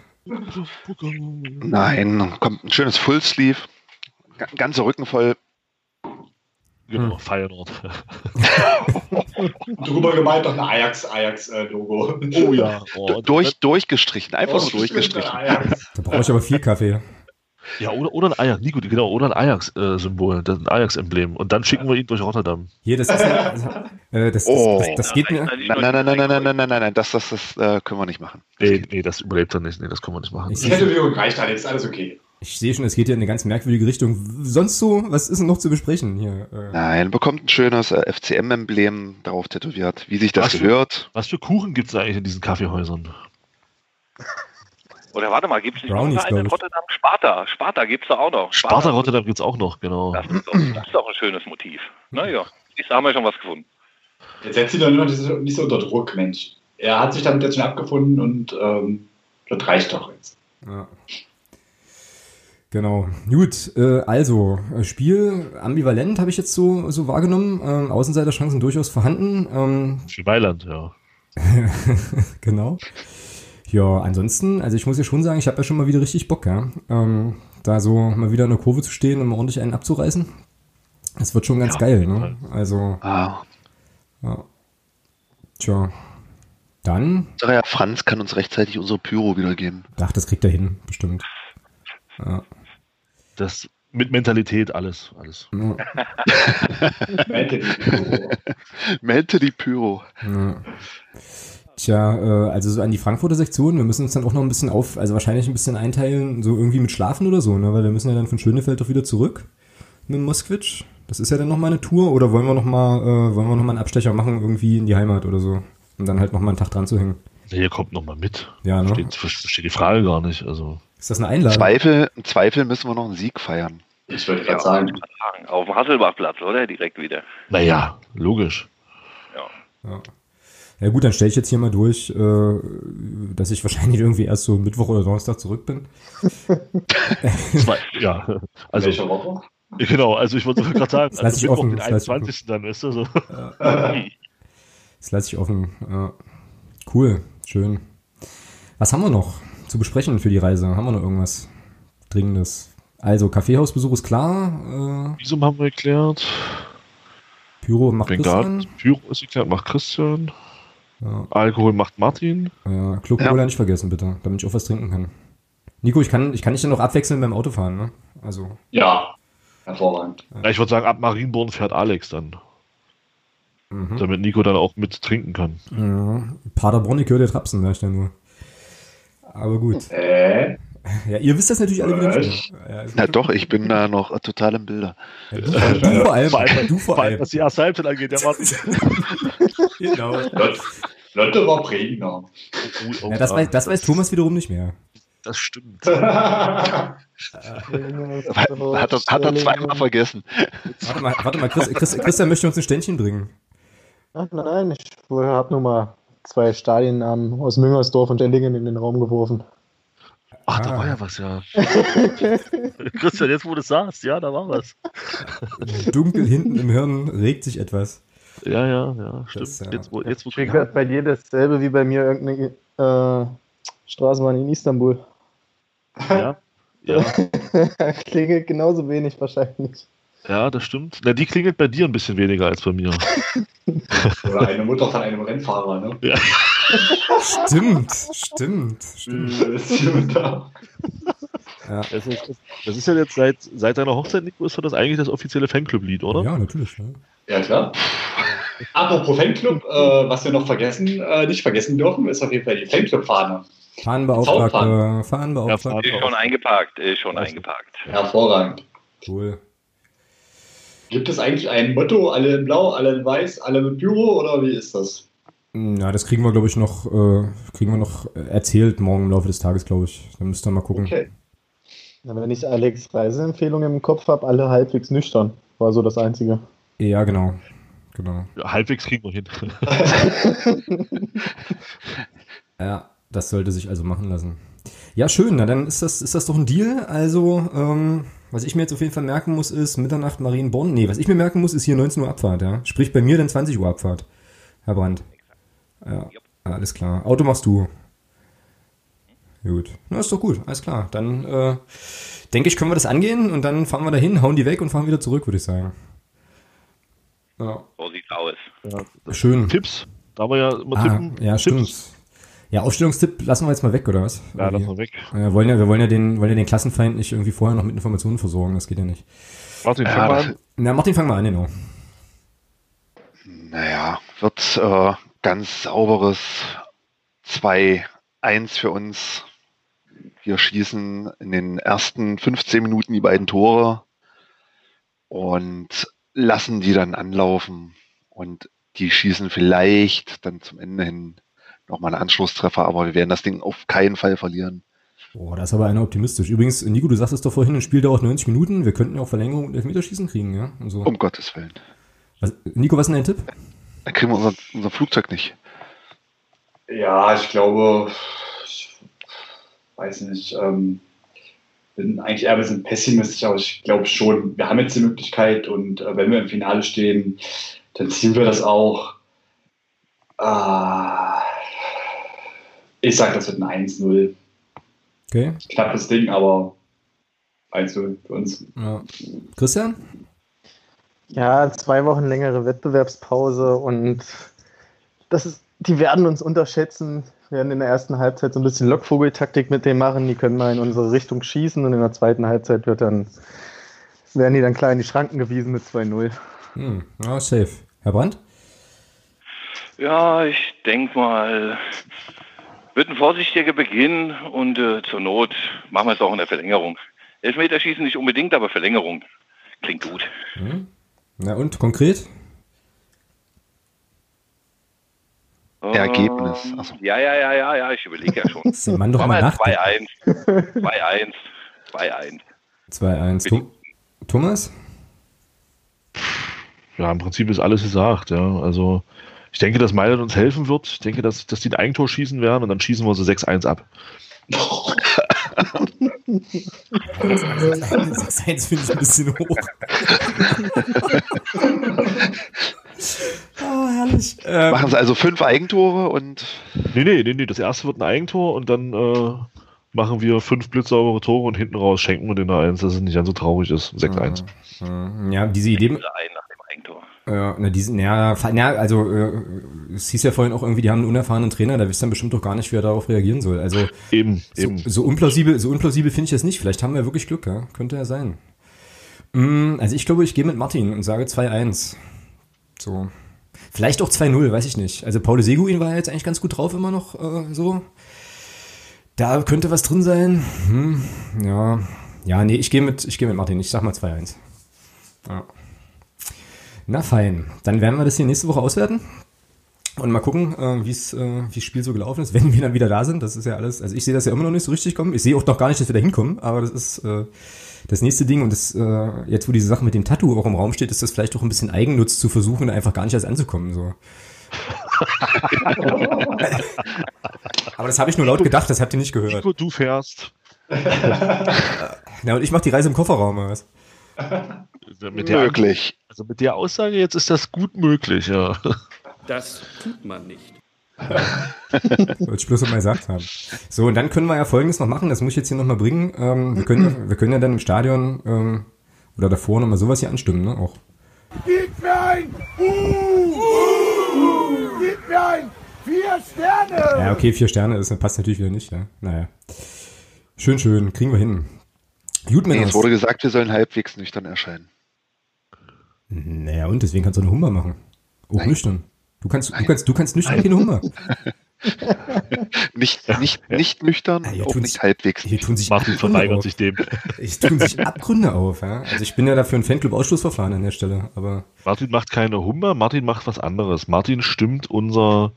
Nein, kommt ein schönes Fullsleeve. Ga- Ganze Rücken voll. Genau, Hm. Feyenoord. (laughs) Drüber gemeint noch ein Ajax-Ajax-Logo. Oh ja. Oh, Durch, durchgestrichen. Einfach nur durchgestrichen. Ajax. Da brauche ich aber viel Kaffee. Ja, oder, oder ein Ajax, Nico, genau, oder ein Ajax-Symbol, das ist ein Ajax-Emblem. Und dann schicken wir ihn durch Rotterdam. Hier, das ist ja, also, äh, das, das, Oh. das, das geht mir. Nein, Nein, nein, nein, nein, nein, nein, nein, nein, nein, das, das, das äh, können wir nicht machen. Nee, nee, das überlebt er nicht. Nee, das können wir nicht machen. Ich- Die Tätowierung reicht, Alex. Alles okay. Ich sehe schon, es geht hier in eine ganz merkwürdige Richtung. Sonst so, was ist denn noch zu besprechen hier? Äh, Nein, bekommt ein schönes äh, FCM-Emblem darauf tätowiert, wie sich das Was für- gehört. Was für Kuchen gibt es eigentlich in diesen Kaffeehäusern? (laughs) Oder warte mal, gibt es nicht Brownies, noch einen in. Rotterdam? Sparta. Sparta gibt es da auch noch. Sparta Rotterdam gibt es auch noch, genau. Das ist, doch, das ist doch ein schönes Motiv. Naja, da haben wir schon was gefunden. Jetzt setzt ihn doch nur noch nicht so- unter Druck, Mensch. Er hat sich damit jetzt schon abgefunden und ähm, das reicht doch jetzt. Ja. Genau. Gut, äh, also, äh, Spiel ambivalent habe ich jetzt so, so wahrgenommen. Ähm, Außenseiterchancen durchaus vorhanden. Ähm, Für Mailand, ja. (laughs) genau. Ja, ansonsten, also ich muss ja schon sagen, ich habe ja schon mal wieder richtig Bock, ja. Ähm, da so mal wieder in der Kurve zu stehen und mal ordentlich einen abzureißen. Das wird schon ganz Ja, geil, ne? Also, Ah, ja. Tja. Dann, sag ja, Franz kann uns rechtzeitig unsere Pyro wiedergeben. ach, das kriegt er hin, bestimmt. Ja. Das mit Mentalität, alles, alles. Ja. (laughs) Die. (laughs) Melte die Pyro. Ja. Tja, äh, also so an die Frankfurter Sektion, wir müssen uns dann auch noch ein bisschen auf, also wahrscheinlich ein bisschen einteilen, so irgendwie mit Schlafen oder so, ne? Weil wir müssen ja dann von Schönefeld doch wieder zurück mit Moskwitsch. Das ist ja dann noch mal eine Tour oder wollen wir noch mal, äh, wollen wir noch mal einen Abstecher machen irgendwie in die Heimat oder so? Und dann halt noch mal einen Tag dran zu hängen. Nee, ihr kommt nochmal mit. Ja, ne? Steht, versteht die Frage gar nicht. Also, Ist das eine Einladung? Zweifel, Im Zweifel müssen wir noch einen Sieg feiern. Ich würde gerade sagen, Auf dem Hasselbachplatz, oder? Direkt wieder. naja, logisch. Ja. ja gut, dann stelle ich jetzt hier mal durch, äh, dass ich wahrscheinlich irgendwie erst so Mittwoch oder Donnerstag zurück bin. Zwei, (laughs) ja, also, welche Woche? genau, also ich wollte gerade sagen, Das lass ich Mittwoch offen, den das lass ich 21. dann, weißt du, so. (laughs) Das lasse ich offen. Ja. Cool, schön. Was haben wir noch zu besprechen für die Reise? Haben wir noch irgendwas Dringendes? Also, Kaffeehausbesuch ist klar. Äh, Visum haben wir geklärt. Pyro macht Christian. Pyro ist geklärt, macht Christian. Ja, Alkohol macht Martin. ja, Club Ja. Cola nicht vergessen, bitte, damit ich auch was trinken kann. Nico, ich kann, ich kann dich dann noch abwechseln beim Autofahren, ne? Also, Ja, hervorragend. Ja, ich würde sagen, ab Marienborn fährt Alex dann, mhm. damit Nico dann auch mit trinken kann. ja. Paderborn, ich höre dir Trapsen, sag ich dann nur. Aber gut. Äh, Ja, ihr wisst das natürlich alle wieder Was? nicht. Ja, Na doch, ich bin da noch äh, total im Bilder. ja, du, du vor allem, Vor allem, du vor allem, was die erste Halbzeit angeht, der Martin. (laughs) Genau. Lotte, Lotte war prägender. Oh, Ja, das, weiß, das weiß Thomas wiederum nicht mehr. das stimmt. (laughs) Hat er, hat er zweimal vergessen. Warte mal, warte mal Chris, Chris, Christian möchte uns ein Ständchen bringen. Ach, nein, ich habe nur mal zwei Stadiennamen aus Müngersdorf und Dellingen in den Raum geworfen. Ach, da Ah. war ja was, ja. (laughs) Christian, jetzt wo du es sagst, ja, da war was. Dunkel hinten im Hirn regt sich etwas. Ja, ja, ja, stimmt. Das, ja. jetzt, wo, jetzt, wo gesagt, bei dir dasselbe wie bei mir irgendeine äh, Straßenbahn in Istanbul. ja, ja. (laughs) Klingelt genauso wenig wahrscheinlich. Ja, das stimmt. Na, die klingelt bei dir ein bisschen weniger als bei mir. (laughs) Oder eine Mutter von einem Rennfahrer, ne? Ja. Stimmt, stimmt, stimmt. Ja, Das ist, das ist ja jetzt seit, seit deiner Hochzeit, Nico, ist das eigentlich das offizielle Fanclub-Lied, oder? ja natürlich. Ne? Ja, klar. Apropos Fanclub, äh, was wir noch vergessen, äh, nicht vergessen dürfen, ist auf jeden Fall die Fanclub-Fahne. Fahnenbeauftragter, Fahnenbeauftragter. Ist schon eingeparkt, ist schon eingeparkt. Hervorragend. Cool. Gibt es eigentlich ein Motto, alle in blau, alle in weiß, alle mit Büro oder wie ist das? Ja, das kriegen wir, glaube ich, noch, äh, kriegen wir noch erzählt morgen im Laufe des Tages, glaube ich. Dann müsst ihr mal gucken. Okay. Wenn ich Alex Reiseempfehlung im Kopf habe, alle halbwegs nüchtern. War so das Einzige. Ja, genau. Genau. Ja, halbwegs kriegen wir hin. (laughs) Ja, das sollte sich also machen lassen. Ja, schön, na dann ist das, ist das doch ein Deal. Also, ähm, was ich mir jetzt auf jeden Fall merken muss, ist Mitternacht Marienborn. Nee, was ich mir merken muss, ist hier 19 Uhr Abfahrt, ja. Sprich bei mir dann 20 Uhr Abfahrt. Herr Brandt. Ja, alles klar. Auto machst du. Gut. Na, ist doch gut, alles klar. Dann äh, denke ich, können wir das angehen und dann fahren wir dahin, hauen die weg und fahren wieder zurück, würde ich sagen. Ja, So sieht's aus. schön. Tipps, da wir ja immer Ah, tippen. ja, stimmt. Tipps. Ja, Aufstellungstipp lassen wir jetzt mal weg, oder was? Ja, Irgendwie. lass mal weg. Wir wollen ja, wir wollen ja den, wollen ja den Klassenfeind nicht irgendwie vorher noch mit Informationen versorgen, das geht ja nicht. Martin, fang Ja, mal an. Na, Martin, fang mal an, genau. naja, wird äh, ganz sauberes 2-1 für uns. Wir schießen in den ersten 15 Minuten die beiden Tore und lassen die dann anlaufen. Und die schießen vielleicht dann zum Ende hin nochmal einen Anschlusstreffer, aber wir werden das Ding auf keinen Fall verlieren. Boah, da ist aber einer optimistisch. Übrigens, Nico, du sagst es doch vorhin, ein Spiel dauert 90 Minuten, wir könnten ja auch Verlängerung und Elfmeterschießen kriegen, ja? Also, Um Gottes Willen. was, Nico, was ist denn dein Tipp? Dann kriegen wir unser, unser Flugzeug nicht. Ja, ich glaube, ich weiß nicht, ähm, bin eigentlich eher ein bisschen pessimistisch, aber ich glaube schon, wir haben jetzt die Möglichkeit und äh, wenn wir im Finale stehen, dann ziehen wir das auch. Ah, ich sag, das wird ein 1-0. Okay. Knappes Ding, aber 1-0 für uns. Ja. Christian? Ja, zwei Wochen längere Wettbewerbspause und das ist, die werden uns unterschätzen. Wir werden in der ersten Halbzeit so ein bisschen Lockvogeltaktik mit denen machen. Die können mal in unsere Richtung schießen und in der zweiten Halbzeit wird dann, werden die dann klar in die Schranken gewiesen mit 2-0. Hm, ja, safe. Herr Brandt? Ja, ich denke mal, wird ein vorsichtiger Beginn und äh, zur Not machen wir es auch in der Verlängerung. Elfmeterschießen nicht unbedingt, aber Verlängerung klingt gut. Hm? Na und, konkret? Ergebnis. Ähm, Achso. Ja, ja, ja, ja, ja, ich überlege ja schon. (laughs) Mann doch mal wir nachdenken. 2-1. 2-1. 2-1. 2-1. Tom- Thomas? Ja, im Prinzip ist alles gesagt, ja. Also ich denke, dass Mailand uns helfen wird. Ich denke, dass, dass die ein Eigentor schießen werden und dann schießen wir so 6-1 ab. (laughs) 6-1 finde ich ein bisschen hoch. (laughs) oh, herrlich. Ähm, Machen sie also fünf Eigentore und Nee, nee, nee, nee. Das erste wird ein Eigentor und dann äh, machen wir fünf blitzsaubere Tore und hinten raus schenken wir den da eins, dass es nicht ganz so traurig ist. 6-1. äh, ja, diese Idee, Ein. Ja, na, diesen, ja, fa- na, also, äh, es hieß ja vorhin auch irgendwie, die haben einen unerfahrenen Trainer, da wisst dann bestimmt doch gar nicht, wie er darauf reagieren soll. Also, Eben, so, eben. so unplausibel, so unplausibel finde ich das nicht. Vielleicht haben wir wirklich Glück, ja. Könnte ja sein. Mm, also, ich glaube, ich gehe mit Martin und sage 2-1. So. Vielleicht auch 2-0, weiß ich nicht. Also, Paul Seguin war ja jetzt eigentlich ganz gut drauf immer noch, äh, so. Da könnte was drin sein. Hm, ja. Ja, nee, ich gehe mit, ich gehe mit Martin. Ich sag mal 2-1. Ja. Na fein, dann werden wir das hier nächste Woche auswerten und mal gucken, äh, wie es, äh, wie das Spiel so gelaufen ist, (laughs) wenn wir dann wieder da sind. Das ist ja alles, also ich sehe das ja immer noch nicht so richtig kommen. Ich sehe auch noch gar nicht, dass wir da hinkommen, aber das ist äh, das nächste Ding und das, äh, jetzt wo diese Sache mit dem Tattoo auch im Raum steht, ist das vielleicht auch ein bisschen Eigennutz zu versuchen, da einfach gar nicht erst anzukommen. So. (laughs) aber das habe ich nur laut gedacht, das habt ihr nicht gehört. Nico, du fährst. (laughs) Na, und ich mache die Reise im Kofferraum. Was? Mit der, möglich. Also mit der Aussage jetzt ist das gut möglich, ja. Das tut man nicht. (laughs) Wollte ich bloß mal gesagt haben. So, und dann können wir ja Folgendes noch machen, das muss ich jetzt hier noch mal bringen. Ähm, wir, können, wir können ja dann im Stadion ähm, Oder davor nochmal sowas hier anstimmen, ne? Auch. Gib mir ein Uh! uh gib mir ein Vier Sterne! Ja, okay, vier Sterne ist, passt natürlich wieder nicht, ja. Naja. Schön, schön, kriegen wir hin. Gut, nee, es wurde gesagt, wir sollen halbwegs nüchtern erscheinen. Naja, und deswegen kannst du eine Hummer machen. Auch Nein. nüchtern. Du kannst, du kannst, du kannst nüchtern keine Hummer. (laughs) nicht, nicht, nicht nüchtern, ja, auch nicht halbwegs. Hier tun sich Martin verweigert sich dem. Es tun sich Abgründe auf. Ja? Also ich bin ja dafür ein Fanclub-Ausschlussverfahren an der Stelle. Aber Martin macht keine Hummer, Martin macht was anderes. Martin stimmt unser,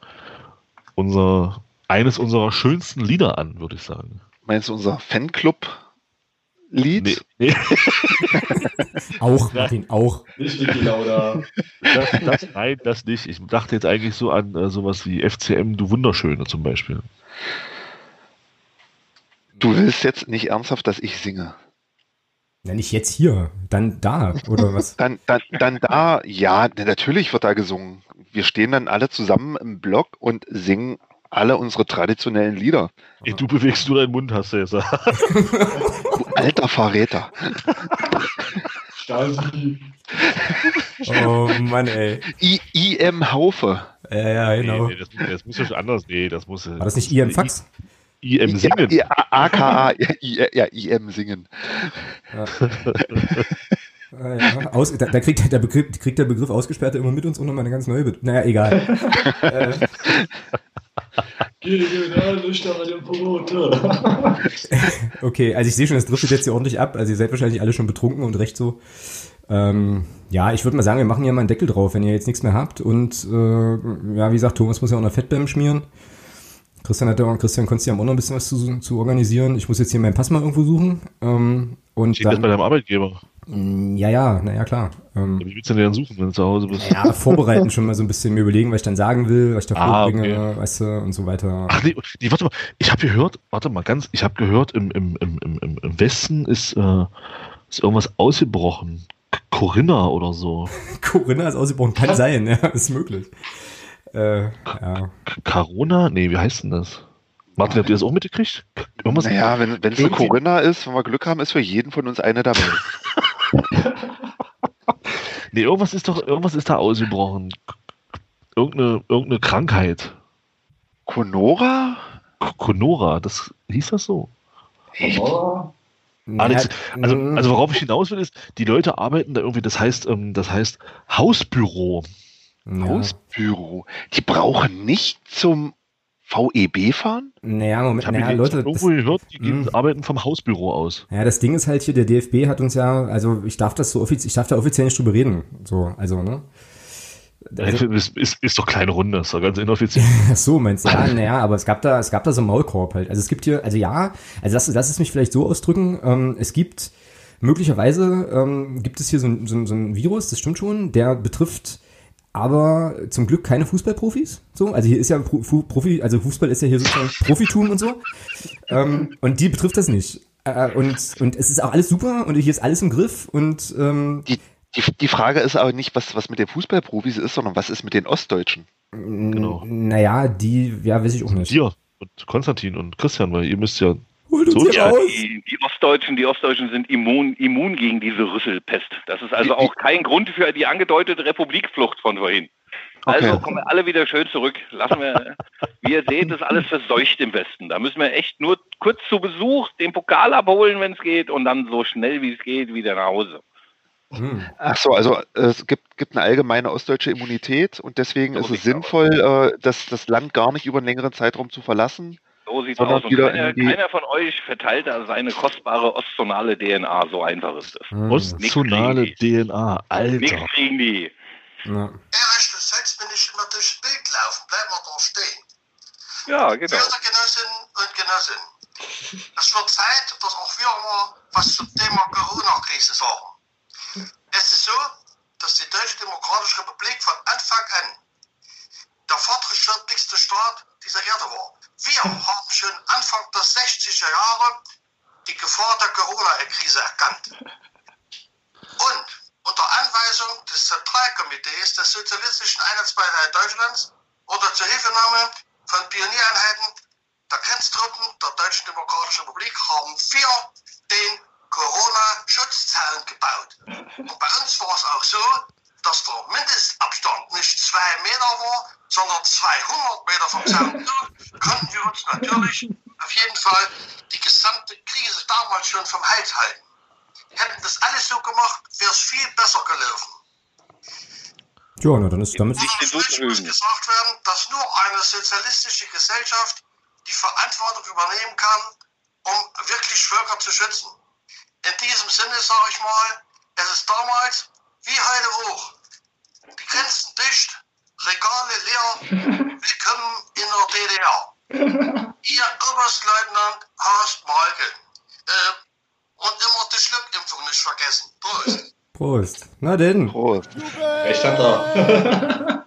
unser, eines unserer schönsten Lieder an, würde ich sagen. Meinst du unser Fanclub Lied? Nee. nee. (laughs) auch, Martin, auch. Nicht Niki Lauda. Das, das, nein, das nicht. Ich dachte jetzt eigentlich so an äh, sowas wie FCM, du Wunderschöne zum Beispiel. Du willst jetzt nicht ernsthaft, dass ich singe. Ja, nicht jetzt hier, dann da, oder was? (laughs) dann, dann, dann da, ja, natürlich wird da gesungen. Wir stehen dann alle zusammen im Block und singen alle unsere traditionellen Lieder. Ey, du bewegst nur deinen Mund, hast du gesagt. (laughs) alter Verräter. oh Mann, ey. I IM Haufe. Ja, ja, genau. Nee, nee, das, das, muss ja schon anders. Nee, das muss. War das nicht IM Fax? IM Singen. Ja, AKA, ja, IM Singen. Ja. Ja, aus, da, da, kriegt, der Begriff, kriegt der Begriff Ausgesperrte immer mit uns und nochmal eine ganz neue. Be naja, egal. (laughs) äh, (laughs) okay, also ich sehe schon, das driftet jetzt hier ordentlich ab. Also ihr seid wahrscheinlich alle schon betrunken und recht so. Ähm, ja, ich würde mal sagen, wir machen hier mal einen Deckel drauf, wenn ihr jetzt nichts mehr habt. Und äh, ja, wie gesagt, Thomas muss ja auch noch Fettbäm schmieren. Christian hat ja, Christian konntest ja auch noch ein bisschen was zu, zu organisieren. Ich muss jetzt hier meinen Pass mal irgendwo suchen. Ähm, und Steht dann, das bei deinem Arbeitgeber? Mm, ja, ja, naja, klar. Ähm, wie willst du denn suchen, wenn du zu Hause bist? Ja, vorbereiten schon mal so ein bisschen, mir überlegen, was ich dann sagen will, was ich da ah, vorbringe, okay. weißt du, und so weiter. Ach nee, nee warte mal, ich habe gehört, warte mal ganz, ich habe gehört, im, im, im, im, im Westen ist, äh, ist irgendwas ausgebrochen. Corinna oder so. (laughs) Corinna ist ausgebrochen, kann sein, ja, ist möglich. Äh, ja. Corona? Nee, wie heißt denn das? Martin, habt ihr das auch mitgekriegt? Irgendwas naja, wenn es eine Corinna ist, wenn wir Glück haben, ist für jeden von uns eine dabei. (laughs) nee, irgendwas ist doch, irgendwas ist da ausgebrochen. Irgendeine, irgendeine Krankheit. Conora? Conora, das hieß das so. Conora? Alex, also, also worauf ich hinaus will, ist, die Leute arbeiten da irgendwie, das heißt, ähm, das heißt Hausbüro. Ja. Hausbüro. Die brauchen nicht zum VEB fahren? Naja, Moment, naja, Leute. Irgendwo gehört, die gehen, hm. arbeiten vom Hausbüro aus. Ja, das Ding ist halt hier, der DFB hat uns ja, also ich darf das so offiziell, ich darf da offiziell nicht drüber reden. So, also, ne? Also, ist, ist, ist doch kleine Runde, ist doch ganz inoffiziell. (laughs) Ach so, meinst du? Ja, naja, aber es gab da, es gab da so einen Maulkorb halt. Also es gibt hier, also ja, also lass, lass es mich vielleicht so ausdrücken, ähm, es gibt, möglicherweise ähm, gibt es hier so, so, so ein Virus, das stimmt schon, der betrifft aber zum Glück keine Fußballprofis. So, also hier ist ja Profi, also Fußball ist ja hier sozusagen (laughs) Profitum und so. Ähm, und die betrifft das nicht. Äh, und, und es ist auch alles super und hier ist alles im Griff und ähm, die, die, die Frage ist aber nicht, was, was mit den Fußballprofis ist, sondern was ist mit den Ostdeutschen? Genau. Naja, die, ja, weiß ich auch nicht. Dir und Konstantin und Christian, weil ihr müsst ja Holt uns so, ja, die, die, Ostdeutschen, die Ostdeutschen sind immun, immun gegen diese Rüsselpest. Das ist also auch kein Grund für die angedeutete Republikflucht von vorhin. Also okay. kommen wir alle wieder schön zurück. Lassen wir, (laughs) wie ihr seht, ist alles verseucht im Westen. Da müssen wir echt nur kurz zu Besuch den Pokal abholen, wenn es geht, und dann so schnell wie es geht wieder nach Hause. Hm. Ach so, also es gibt, gibt eine allgemeine ostdeutsche Immunität und deswegen so ist es sinnvoll, äh, das, das Land gar nicht über einen längeren Zeitraum zu verlassen. So sieht es aus. Und keiner, keiner, von euch verteilt da seine kostbare ostzonale DNA. So einfach ist es. Mhm. Ostzonale DNA, Alter. Nichts kriegen die. Ja. Erste Sex bin ich immer durchs Bild laufen. Bleib mal da stehen. Ja, genau. Verehrte Genossinnen und Genossinnen, es wird Zeit, dass auch wir mal was zum Thema Corona-Krise sagen. Es ist so, dass die Deutsche Demokratische Republik von Anfang an der fortschrittlichste Staat dieser Erde war. Wir haben schon Anfang der 60er Jahre die Gefahr der Corona-Krise erkannt. Und unter Anweisung des Zentralkomitees des Sozialistischen Einheitspartei Deutschlands oder zur Hilfenahme von Pioniereinheiten der Grenztruppen der Deutschen Demokratischen Republik haben wir den Corona-Schutzzellen gebaut. Meter war, sondern 200 Meter vom Zaun konnten wir uns natürlich auf jeden Fall die gesamte Krise damals schon vom Hals halten. Hätten das alles so gemacht, wäre es viel besser gelaufen. Ja, na, dann ist damit. Nicht muss gesagt werden, dass nur eine sozialistische Gesellschaft die Verantwortung übernehmen kann, um wirklich Völker zu schützen. In diesem Sinne sage ich mal, es ist damals wie heute auch. Die Grenzen dicht, Regale leer, (laughs) willkommen in der DDR. Ihr Oberstleutnant Horst Malke. Äh, und immer die Schluckimpfung nicht vergessen. Prost. Prost. Na denn. Prost. Recht hat er.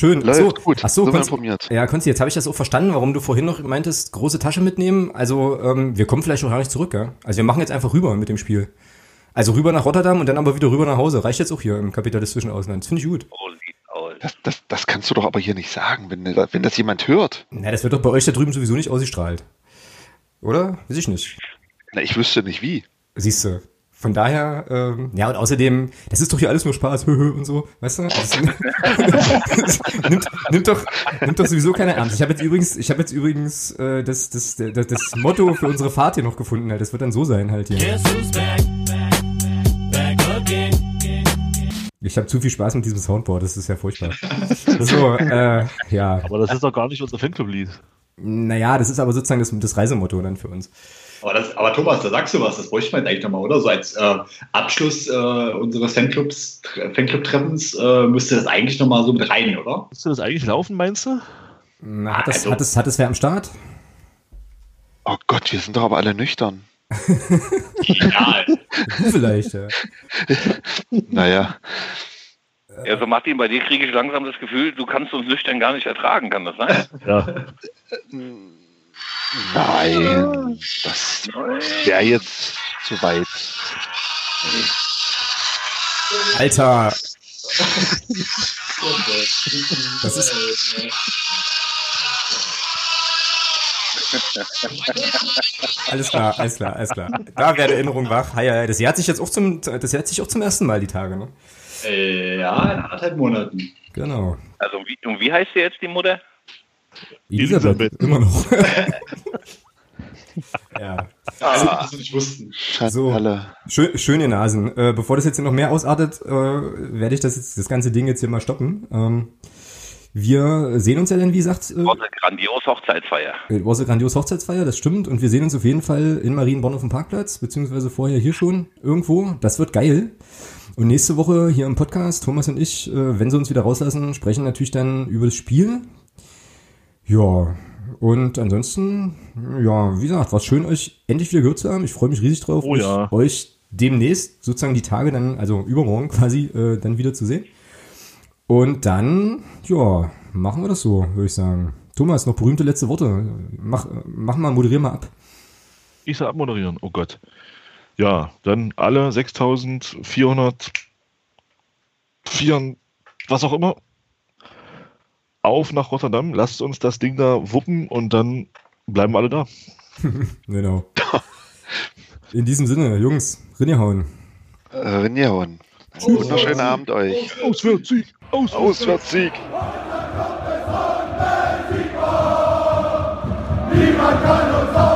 Schön. Läuft so, gut. Ach so, Sind Konsti, informiert. ja, Konsti, jetzt habe ich das auch verstanden, warum du vorhin noch meintest, große Tasche mitnehmen. Also, ähm, wir kommen vielleicht auch gar nicht zurück, ja? Also, wir machen jetzt einfach rüber mit dem Spiel. Also rüber nach Rotterdam und dann aber wieder rüber nach Hause. Reicht jetzt auch hier im kapitalistischen Ausland. Das finde ich gut. Das, das, das kannst du doch aber hier nicht sagen, wenn, wenn das jemand hört. Na, das wird doch bei euch da drüben sowieso nicht ausgestrahlt. Oder? Weiß ich nicht. Na, ich wüsste nicht wie. Siehst du. Von daher, ähm, ja, und außerdem, das ist doch hier alles nur Spaß, (laughs) und so, weißt du? Das (laughs) nimmt, nimmt, doch, nimmt doch sowieso keiner ernst. Ich habe jetzt übrigens, ich habe jetzt übrigens äh, das, das, das, das Motto für unsere Fahrt hier noch gefunden. Halt. Das wird dann so sein halt hier. Ich habe zu viel Spaß mit diesem Soundboard, das ist ja furchtbar. So, äh, ja. Aber das ist doch gar nicht unser Fanclub-Lied. Naja, das ist aber sozusagen das, das Reisemotto dann für uns. Aber, das, aber Thomas, da sagst du was, das bräuchte man jetzt eigentlich nochmal, oder? So als äh, Abschluss äh, unseres Fanclubs, Fanclub-Treffens äh, müsste das eigentlich nochmal so mit rein, oder? Müsste das eigentlich laufen, meinst du? Na, hat, das, Also- hat, das, hat das wer am Start? Oh Gott, wir sind doch aber alle nüchtern. Genial. (laughs) Du vielleicht, ja. (laughs) Naja, Ja, so Martin, bei dir kriege ich langsam das Gefühl, du kannst uns nüchtern gar nicht ertragen, kann das sein? Ja. Nein, das wäre jetzt zu weit. Alter, das ist, Alles klar, alles klar, alles klar. Da wäre die Erinnerung wach. Hi, hi. Das jährt sich jetzt auch zum, das jährt sich auch zum ersten Mal die Tage, ne? Äh, ja, in anderthalb Monaten. Genau. Also, wie, und wie heißt sie jetzt, die Mutter? Elisabeth, Elisabeth. immer noch. (laughs) ja. Also, was wir nicht wussten. Schandale. Schön, schöne Nasen. Äh, bevor das jetzt hier noch mehr ausartet, äh, werde ich das jetzt, das ganze Ding jetzt hier mal stoppen. Ähm, wir sehen uns ja dann, wie gesagt, äh, War eine grandiose Hochzeitsfeier. It was a grandios Hochzeitsfeier, das stimmt. Und wir sehen uns auf jeden Fall in Marienborn auf dem Parkplatz, beziehungsweise vorher hier schon irgendwo. Das wird geil. Und nächste Woche hier im Podcast, Thomas und ich, äh, wenn sie uns wieder rauslassen, sprechen natürlich dann über das Spiel. Ja, und ansonsten, ja, wie gesagt, war es schön, euch endlich wieder gehört zu haben. Ich freue mich riesig drauf, Oh ja. euch demnächst, sozusagen die Tage dann, also übermorgen (laughs) quasi, äh, dann wieder zu sehen. Und dann, ja, machen wir das so, würde ich sagen. Thomas, noch berühmte letzte Worte. Mach, mach mal, moderier mal ab. Ich soll abmoderieren. Oh Gott. Ja, dann alle 6400, was auch immer, auf nach Rotterdam. Lasst uns das Ding da wuppen und dann bleiben wir alle da. (laughs) Genau. In diesem Sinne, Jungs, ringehauen. Äh. Einen wunderschönen Abend euch. Auswärtssieg! Auswärtssieg! Auswärtssieg. Niemand kann uns